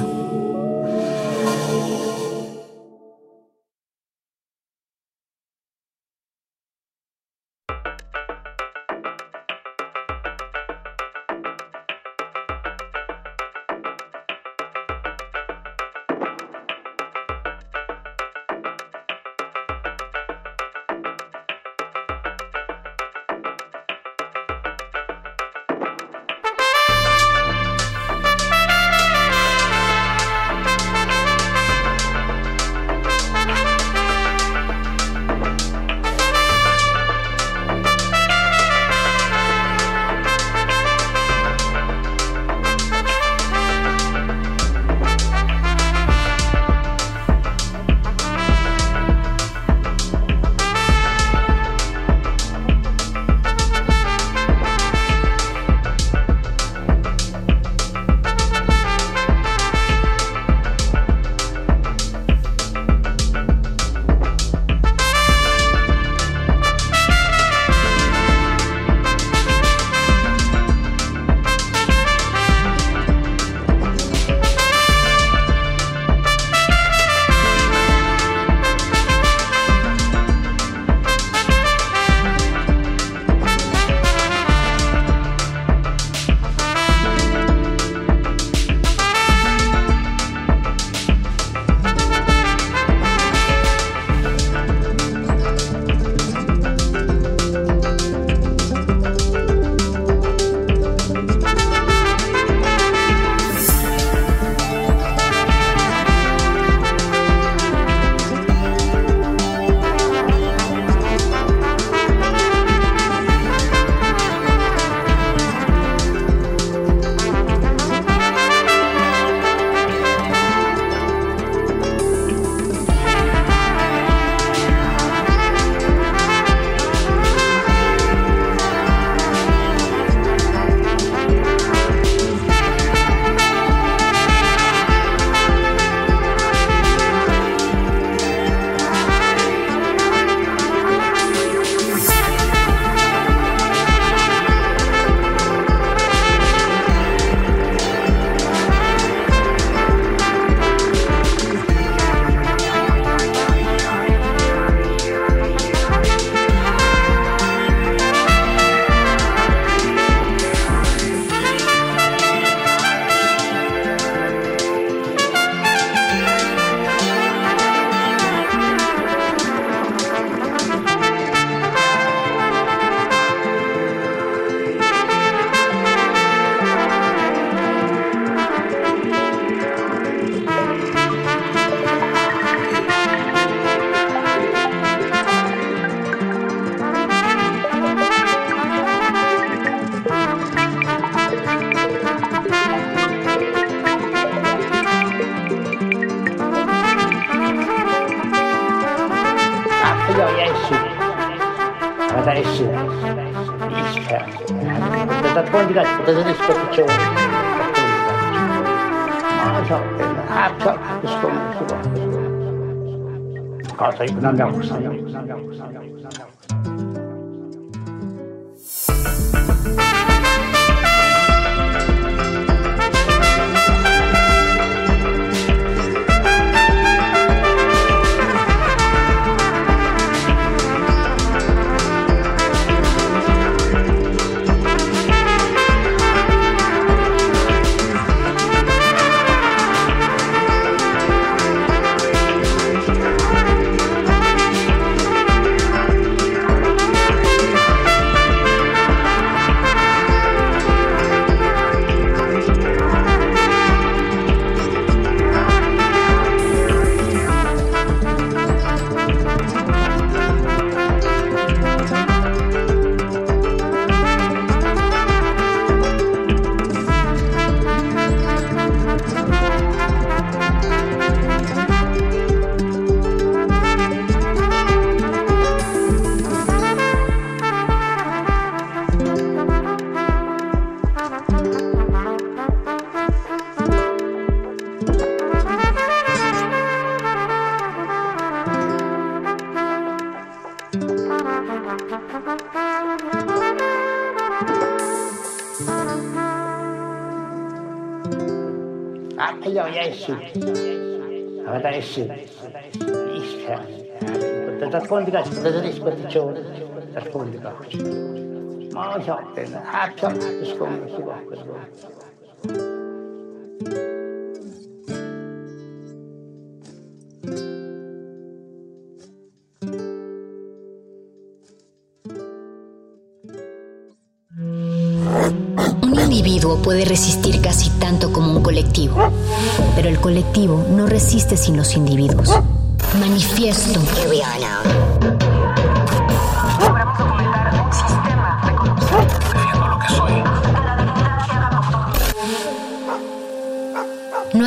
Agak. So, ah, individuo puede resistir casi tanto como un colectivo, pero el colectivo no resiste sin los individuos. Manifiesto.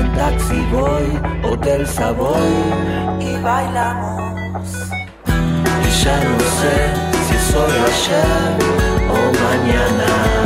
En taxi voy, hotel Savoy y bailamos. Y ya no sé si o ayer o mañana.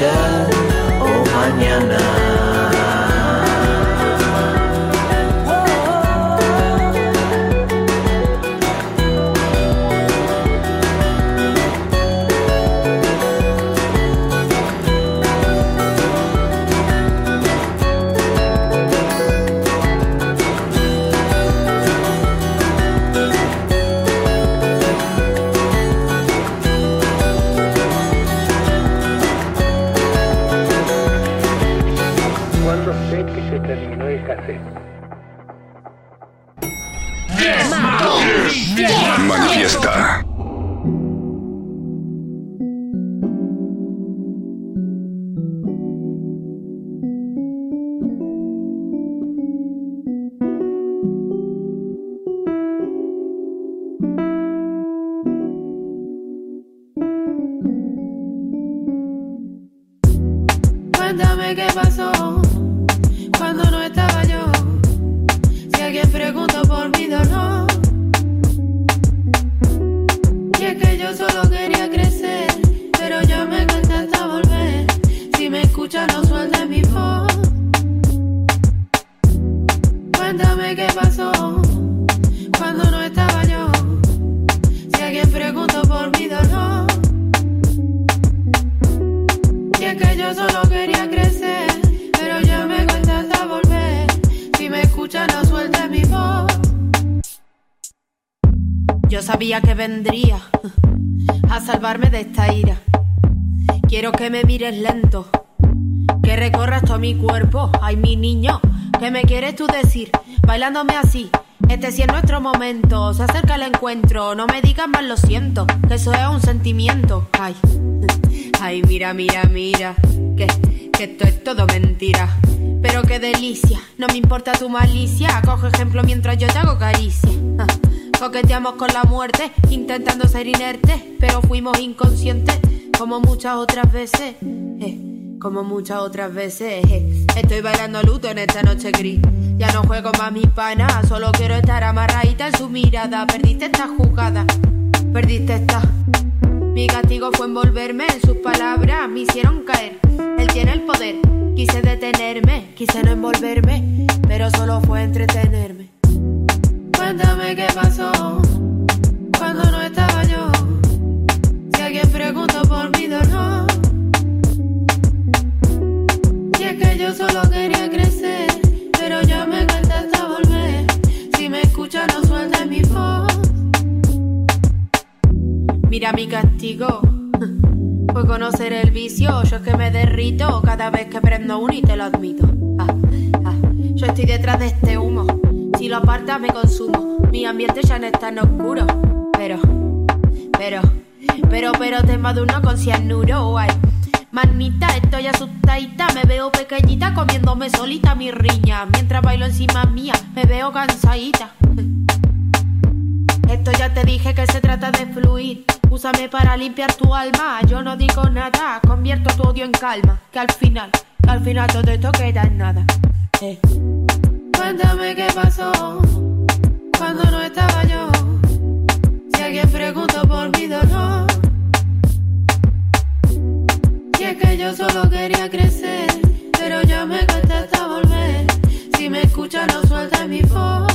Soy ayer o mañana. Manifiesta. Bailándome así. Este sí es nuestro momento, se acerca el encuentro. No me digas más, lo siento, que eso es un sentimiento. Ay, ay, mira, mira, mira, que, que esto es todo mentira. Pero qué delicia, no me importa tu malicia. Coge ejemplo mientras yo te hago caricia. Ah, Coqueteamos con la muerte, intentando ser inerte, pero fuimos inconscientes, como muchas otras veces. eh, como muchas otras veces. eh. Estoy bailando luto en esta noche gris. Ya no juego más mi pana, solo quiero estar amarradita en su mirada. Perdiste esta jugada, perdiste esta. Mi castigo fue envolverme en sus palabras, me hicieron caer. Él tiene el poder, quise detenerme, quise no envolverme, pero solo fue entretenerme. Cuéntame qué pasó cuando no estaba yo. Si alguien preguntó por mi dolor. Que yo solo quería crecer, pero ya me cuesta hasta volver. Si me escuchas, no sueltes mi voz. Mira mi castigo. Fue conocer el vicio, yo es que me derrito cada vez que prendo uno y te lo admito. Ah, ah, Yo estoy detrás de este humo, si lo apartas me consumo. Mi ambiente ya no es tan oscuro, pero, pero, pero, pero te maduro con cianuro, ay. Manita, estoy asustadita, me veo pequeñita comiéndome solita mi riña. Mientras bailo encima mía, me veo cansadita. Esto ya te dije que se trata de fluir. Úsame para limpiar tu alma. Yo no digo nada, convierto tu odio en calma. Que al final, que al final todo esto queda en nada. Eh. Cuéntame qué pasó cuando no estaba yo. Si alguien preguntó por mi dolor. Que yo solo quería crecer, pero ya me cuesta hasta volver. Si me escuchas, no suelta mi voz.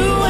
You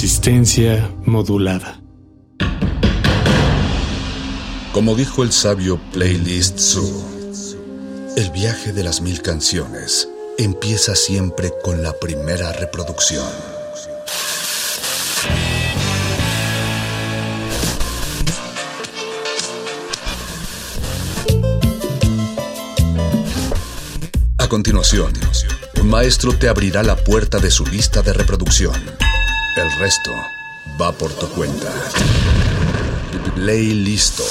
Resistencia modulada. Como dijo el sabio Playlist Zoo, el viaje de las mil canciones empieza siempre con la primera reproducción. A continuación, un maestro te abrirá la puerta de su lista de reproducción. El resto va por tu cuenta. Ley listo.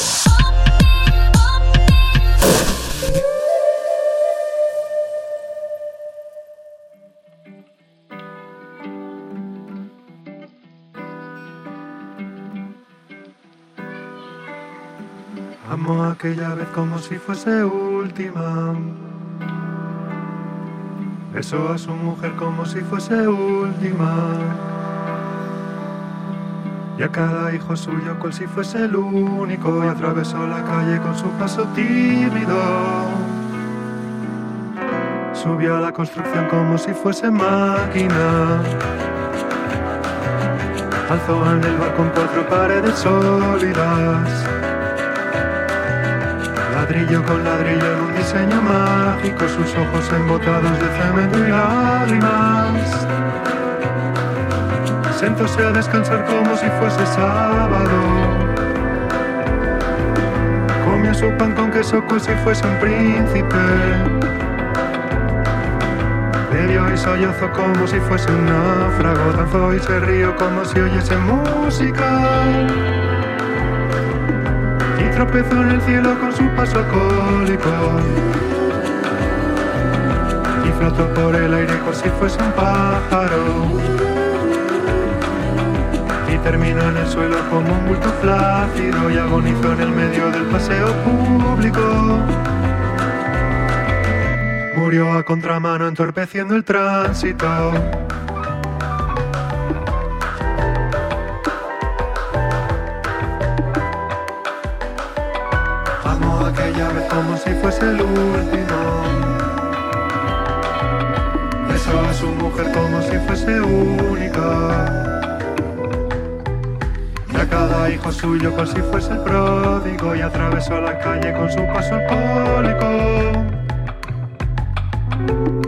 Amo aquella vez como si fuese última. Besó a su mujer como si fuese última. Y a cada hijo suyo cual si fuese el único. Y atravesó la calle con su paso tímido. Subió a la construcción como si fuese máquina. Alzó en el balcón cuatro paredes sólidas. Ladrillo con ladrillo en un diseño mágico, sus ojos embotados de cemento y lágrimas. Sentóse a descansar como si fuese sábado. Comió su pan con queso como si fuese un príncipe. Bebió y sollozó como si fuese un náufrago. Danzó y se rió como si oyese música y tropezó en el cielo con su paso alcohólico. Y flotó por el aire como si fuese un pájaro. Y terminó en el suelo como un bulto flácido y agonizó en el medio del paseo público. Murió a contramano entorpeciendo el tránsito. Suyo como si fuese el pródigo. Y atravesó la calle con su paso alcohólico.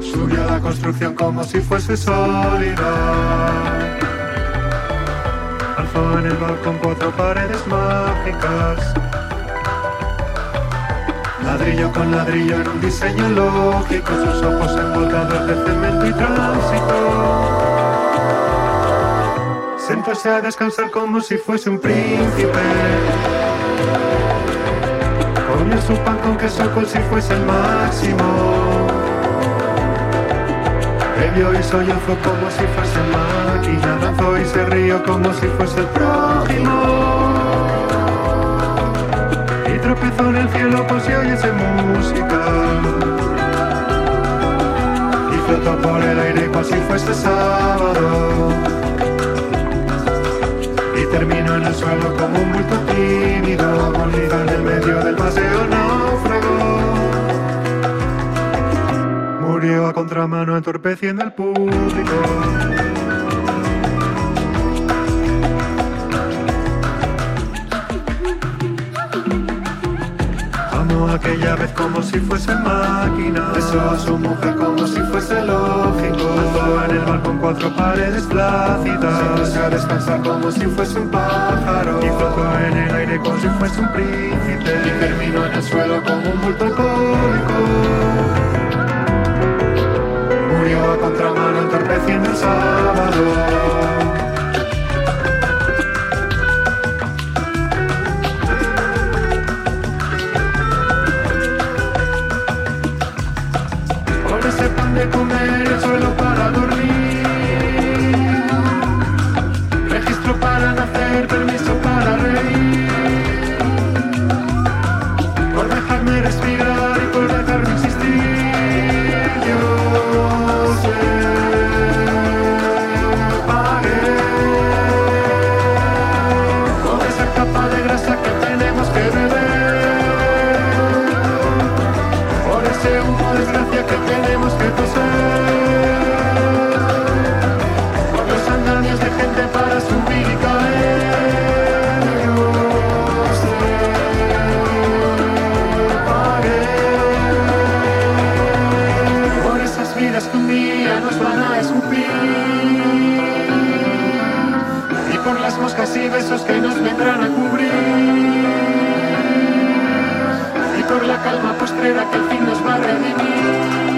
Subió a la construcción como si fuese sólida. Alzó en el balcón cuatro paredes mágicas. Ladrillo con ladrillo en un diseño lógico, sus ojos embotados de cemento y tránsito. Sentóse a descansar como si fuese un príncipe. Comió su pan con queso cual si fuese el máximo. Bebió y sollozó como si fuese máquina, y se rió como si fuese el prójimo y tropezó en el cielo por si oyese música y flotó por el aire como si fuese sábado y terminó en el suelo como un bulto tímido, molido en el medio del paseo náufrago. Murió a contramano entorpeciendo el público. Como si fuese máquina. Besó a su mujer como si fuese lógico. Andó en el balcón cuatro paredes plácidas. Se puso a descansar como si fuese un pájaro. Y flotó en el aire como si fuese un príncipe. Y terminó en el suelo como un bulto alcohólico. Murió a contramano entorpeciendo el sábado. De comer, besos que nos vendrán a cubrir y por la calma postrera que al fin nos va a redimir.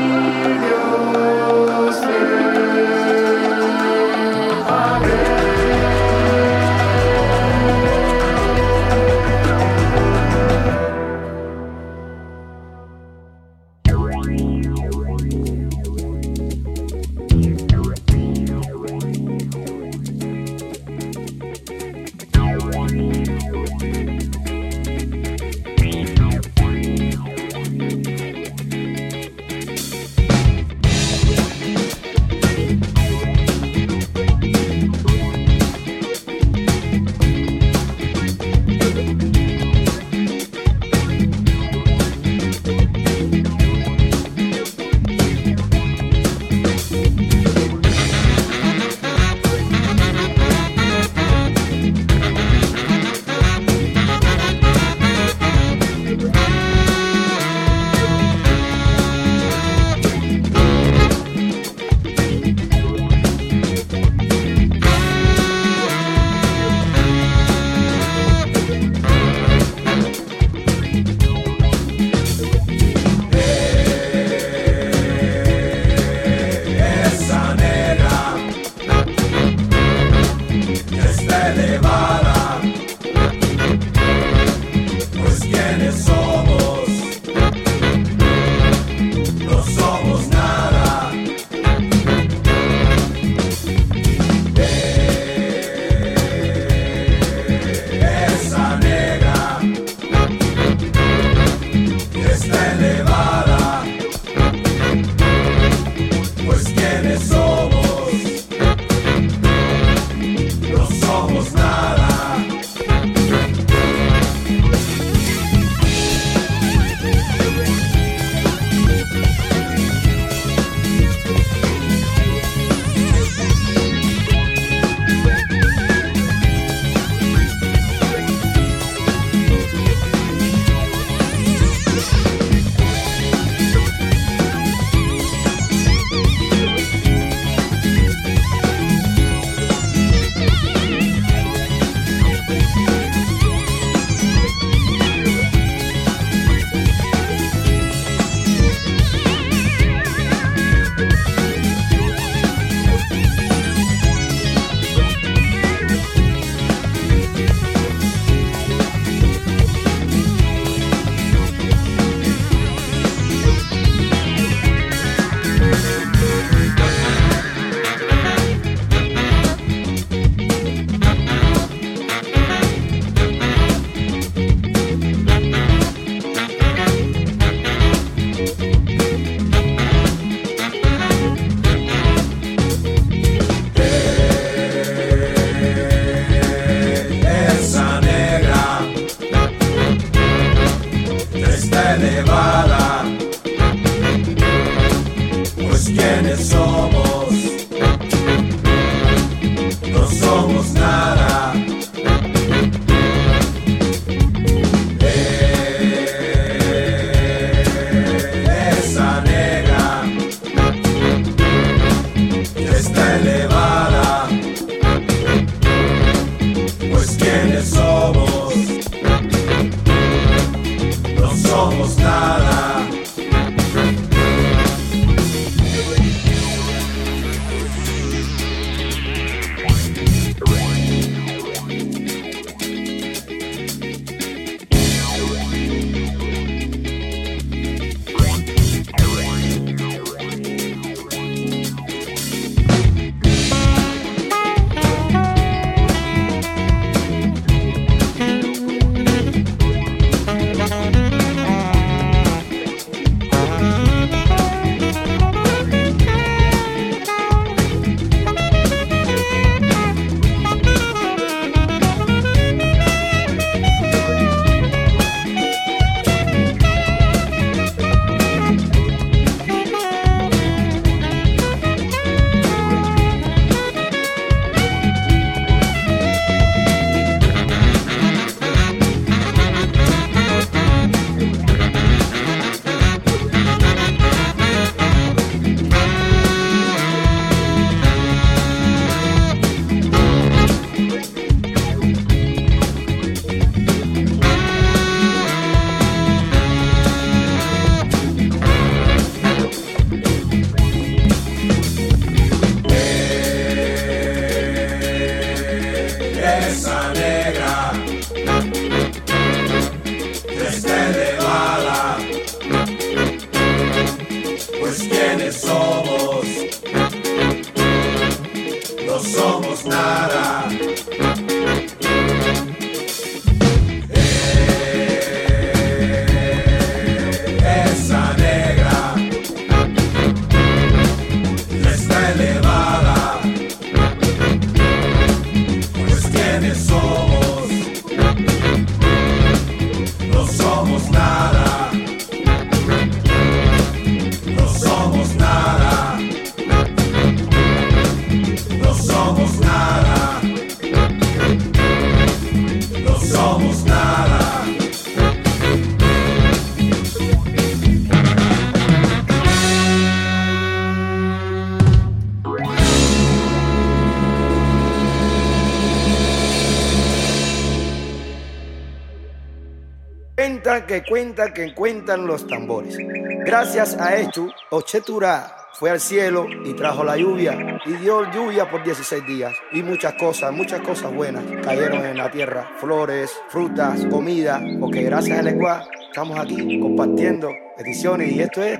Que cuentan que cuentan los tambores. Gracias a esto, Ochetura fue al cielo y trajo la lluvia y dio lluvia por 16 días y muchas cosas, muchas cosas buenas cayeron en la tierra, flores, frutas, comida, porque gracias al Ecuá estamos aquí compartiendo peticiones y esto es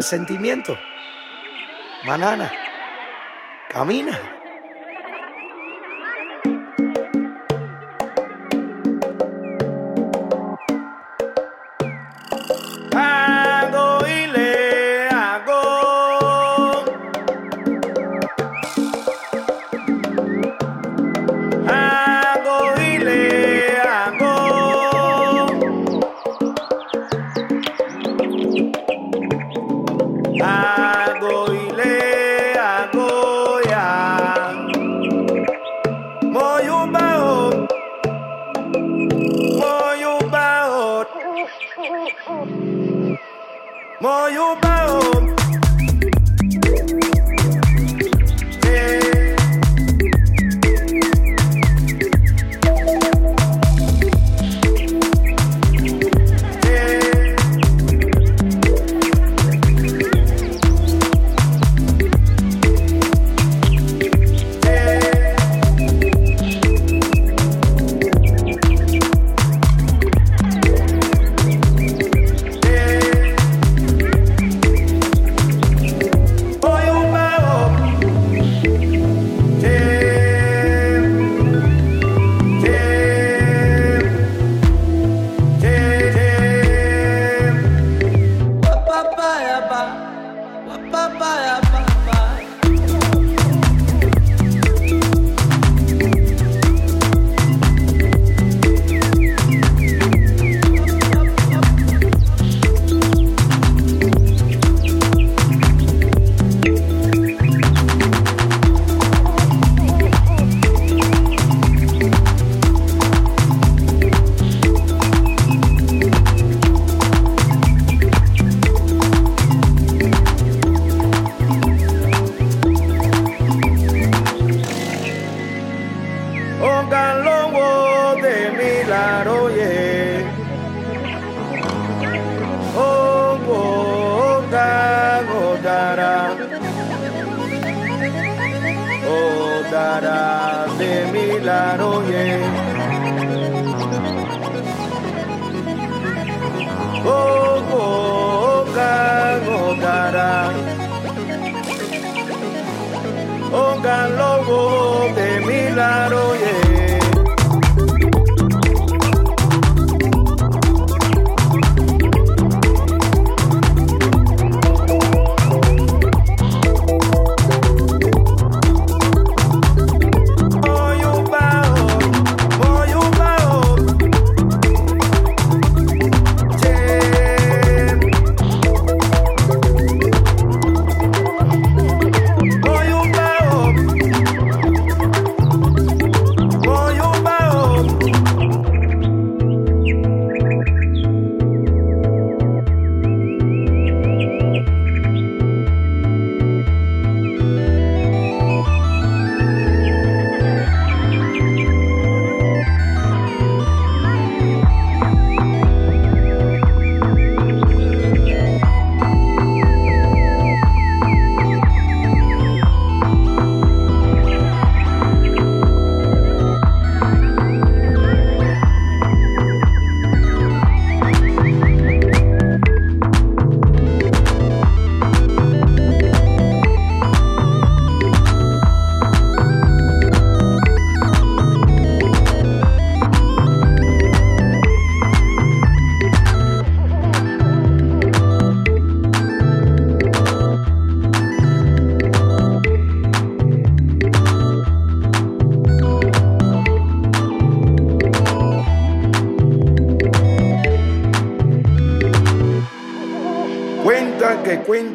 sentimiento. Manana, camina.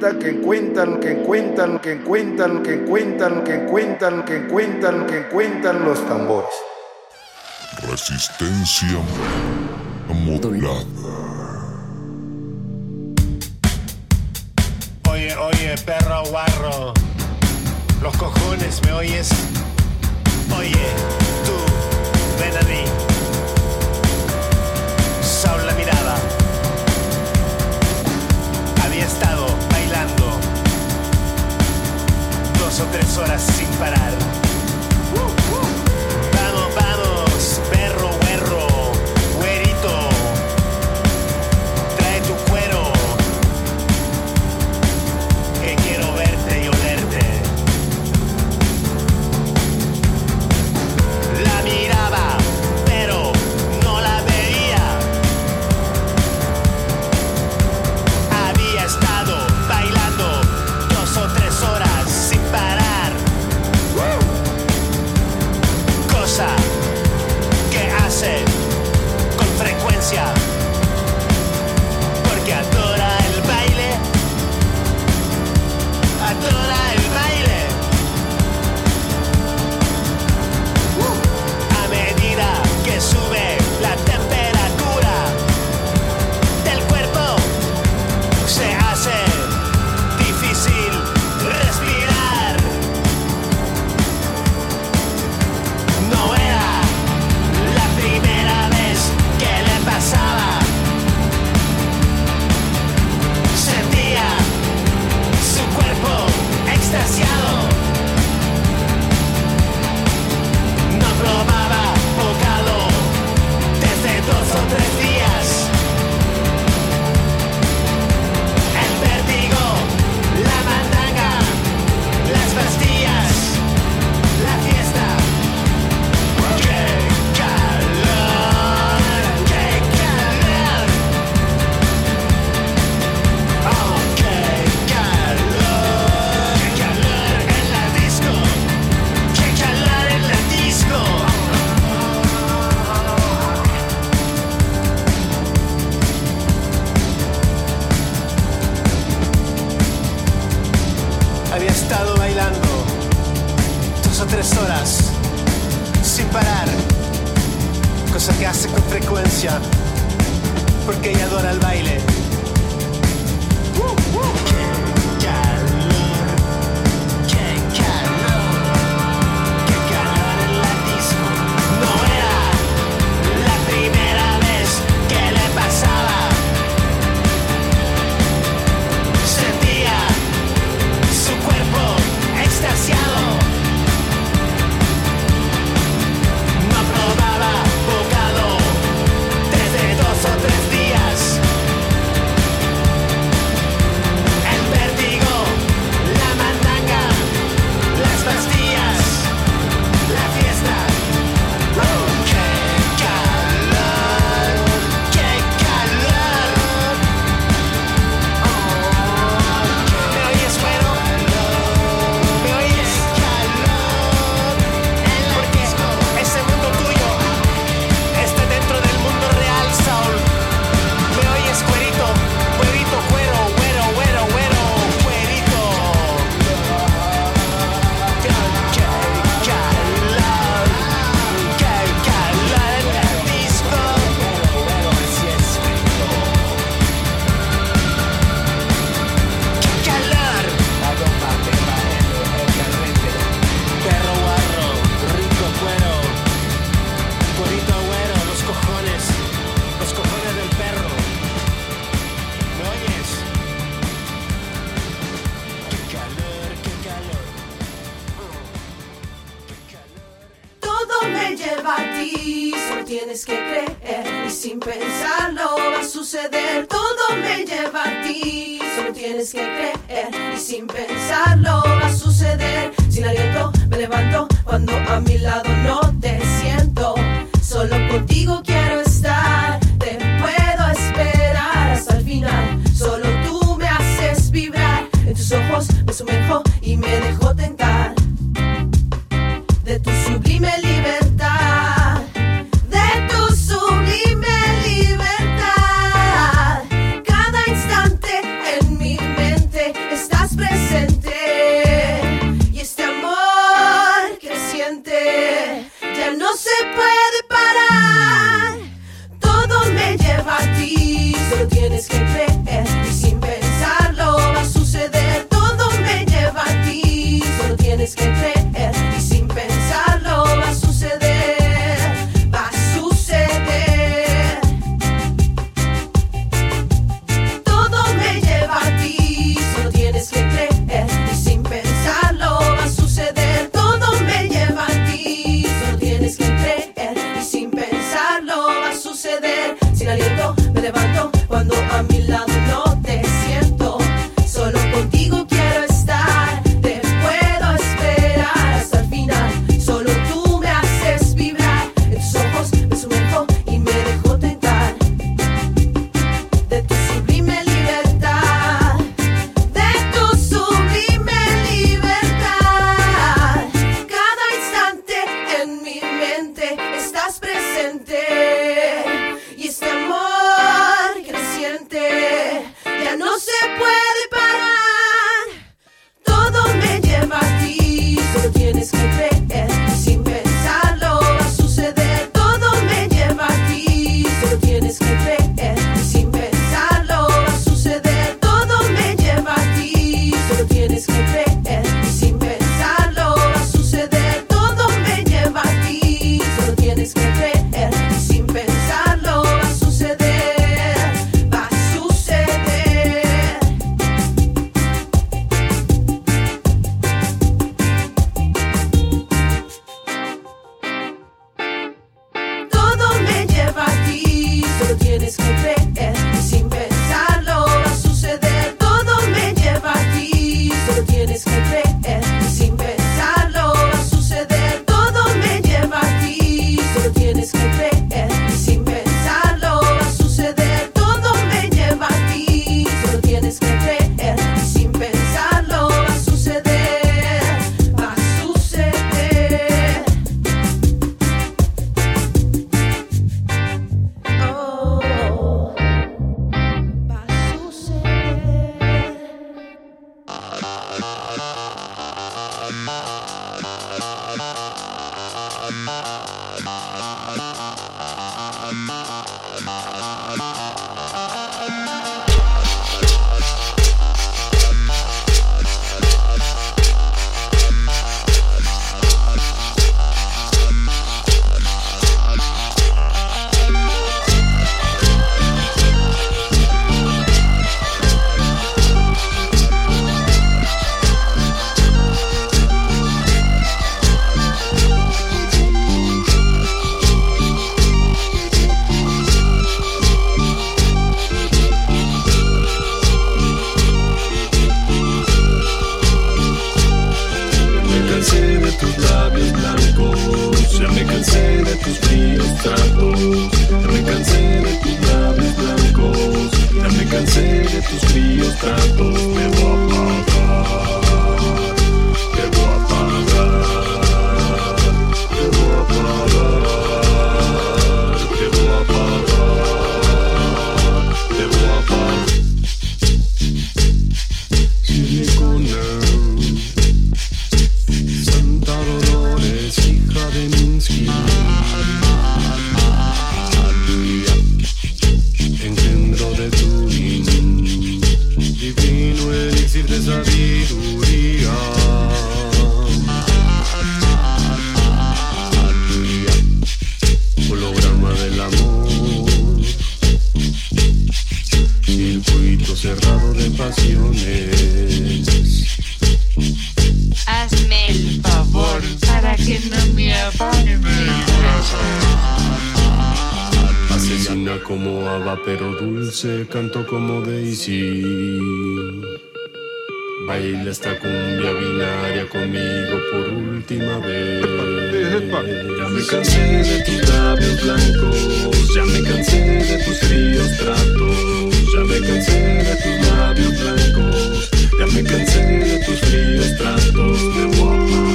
que encuentran, que encuentran, que encuentran, que encuentran, que encuentran, que cuentan, que encuentran los tambores. Resistencia modulada. Baila esta cumbia binaria conmigo por última vez. Ya me cansé de tus labios blancos, ya me cansé de tus fríos tratos, ya me cansé de tus labios blancos, ya me cansé de tus fríos tratos. Me voy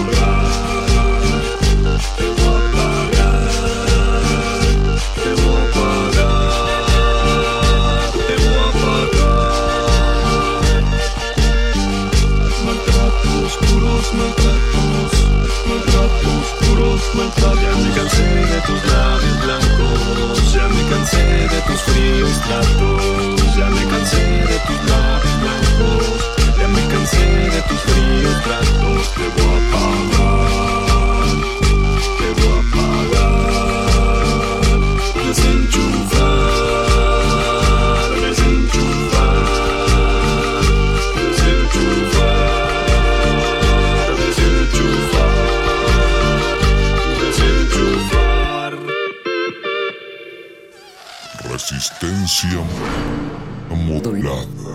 Ya me cansé de tus labios blancos, ya me cansé de tus fríos tratos, ya me cansé de tus labios blancos, ya me cansé de tus fríos tratos. Te voy a pagar, modulada.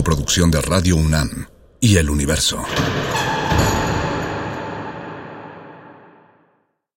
Coproducción de Radio UNAM y El Universo.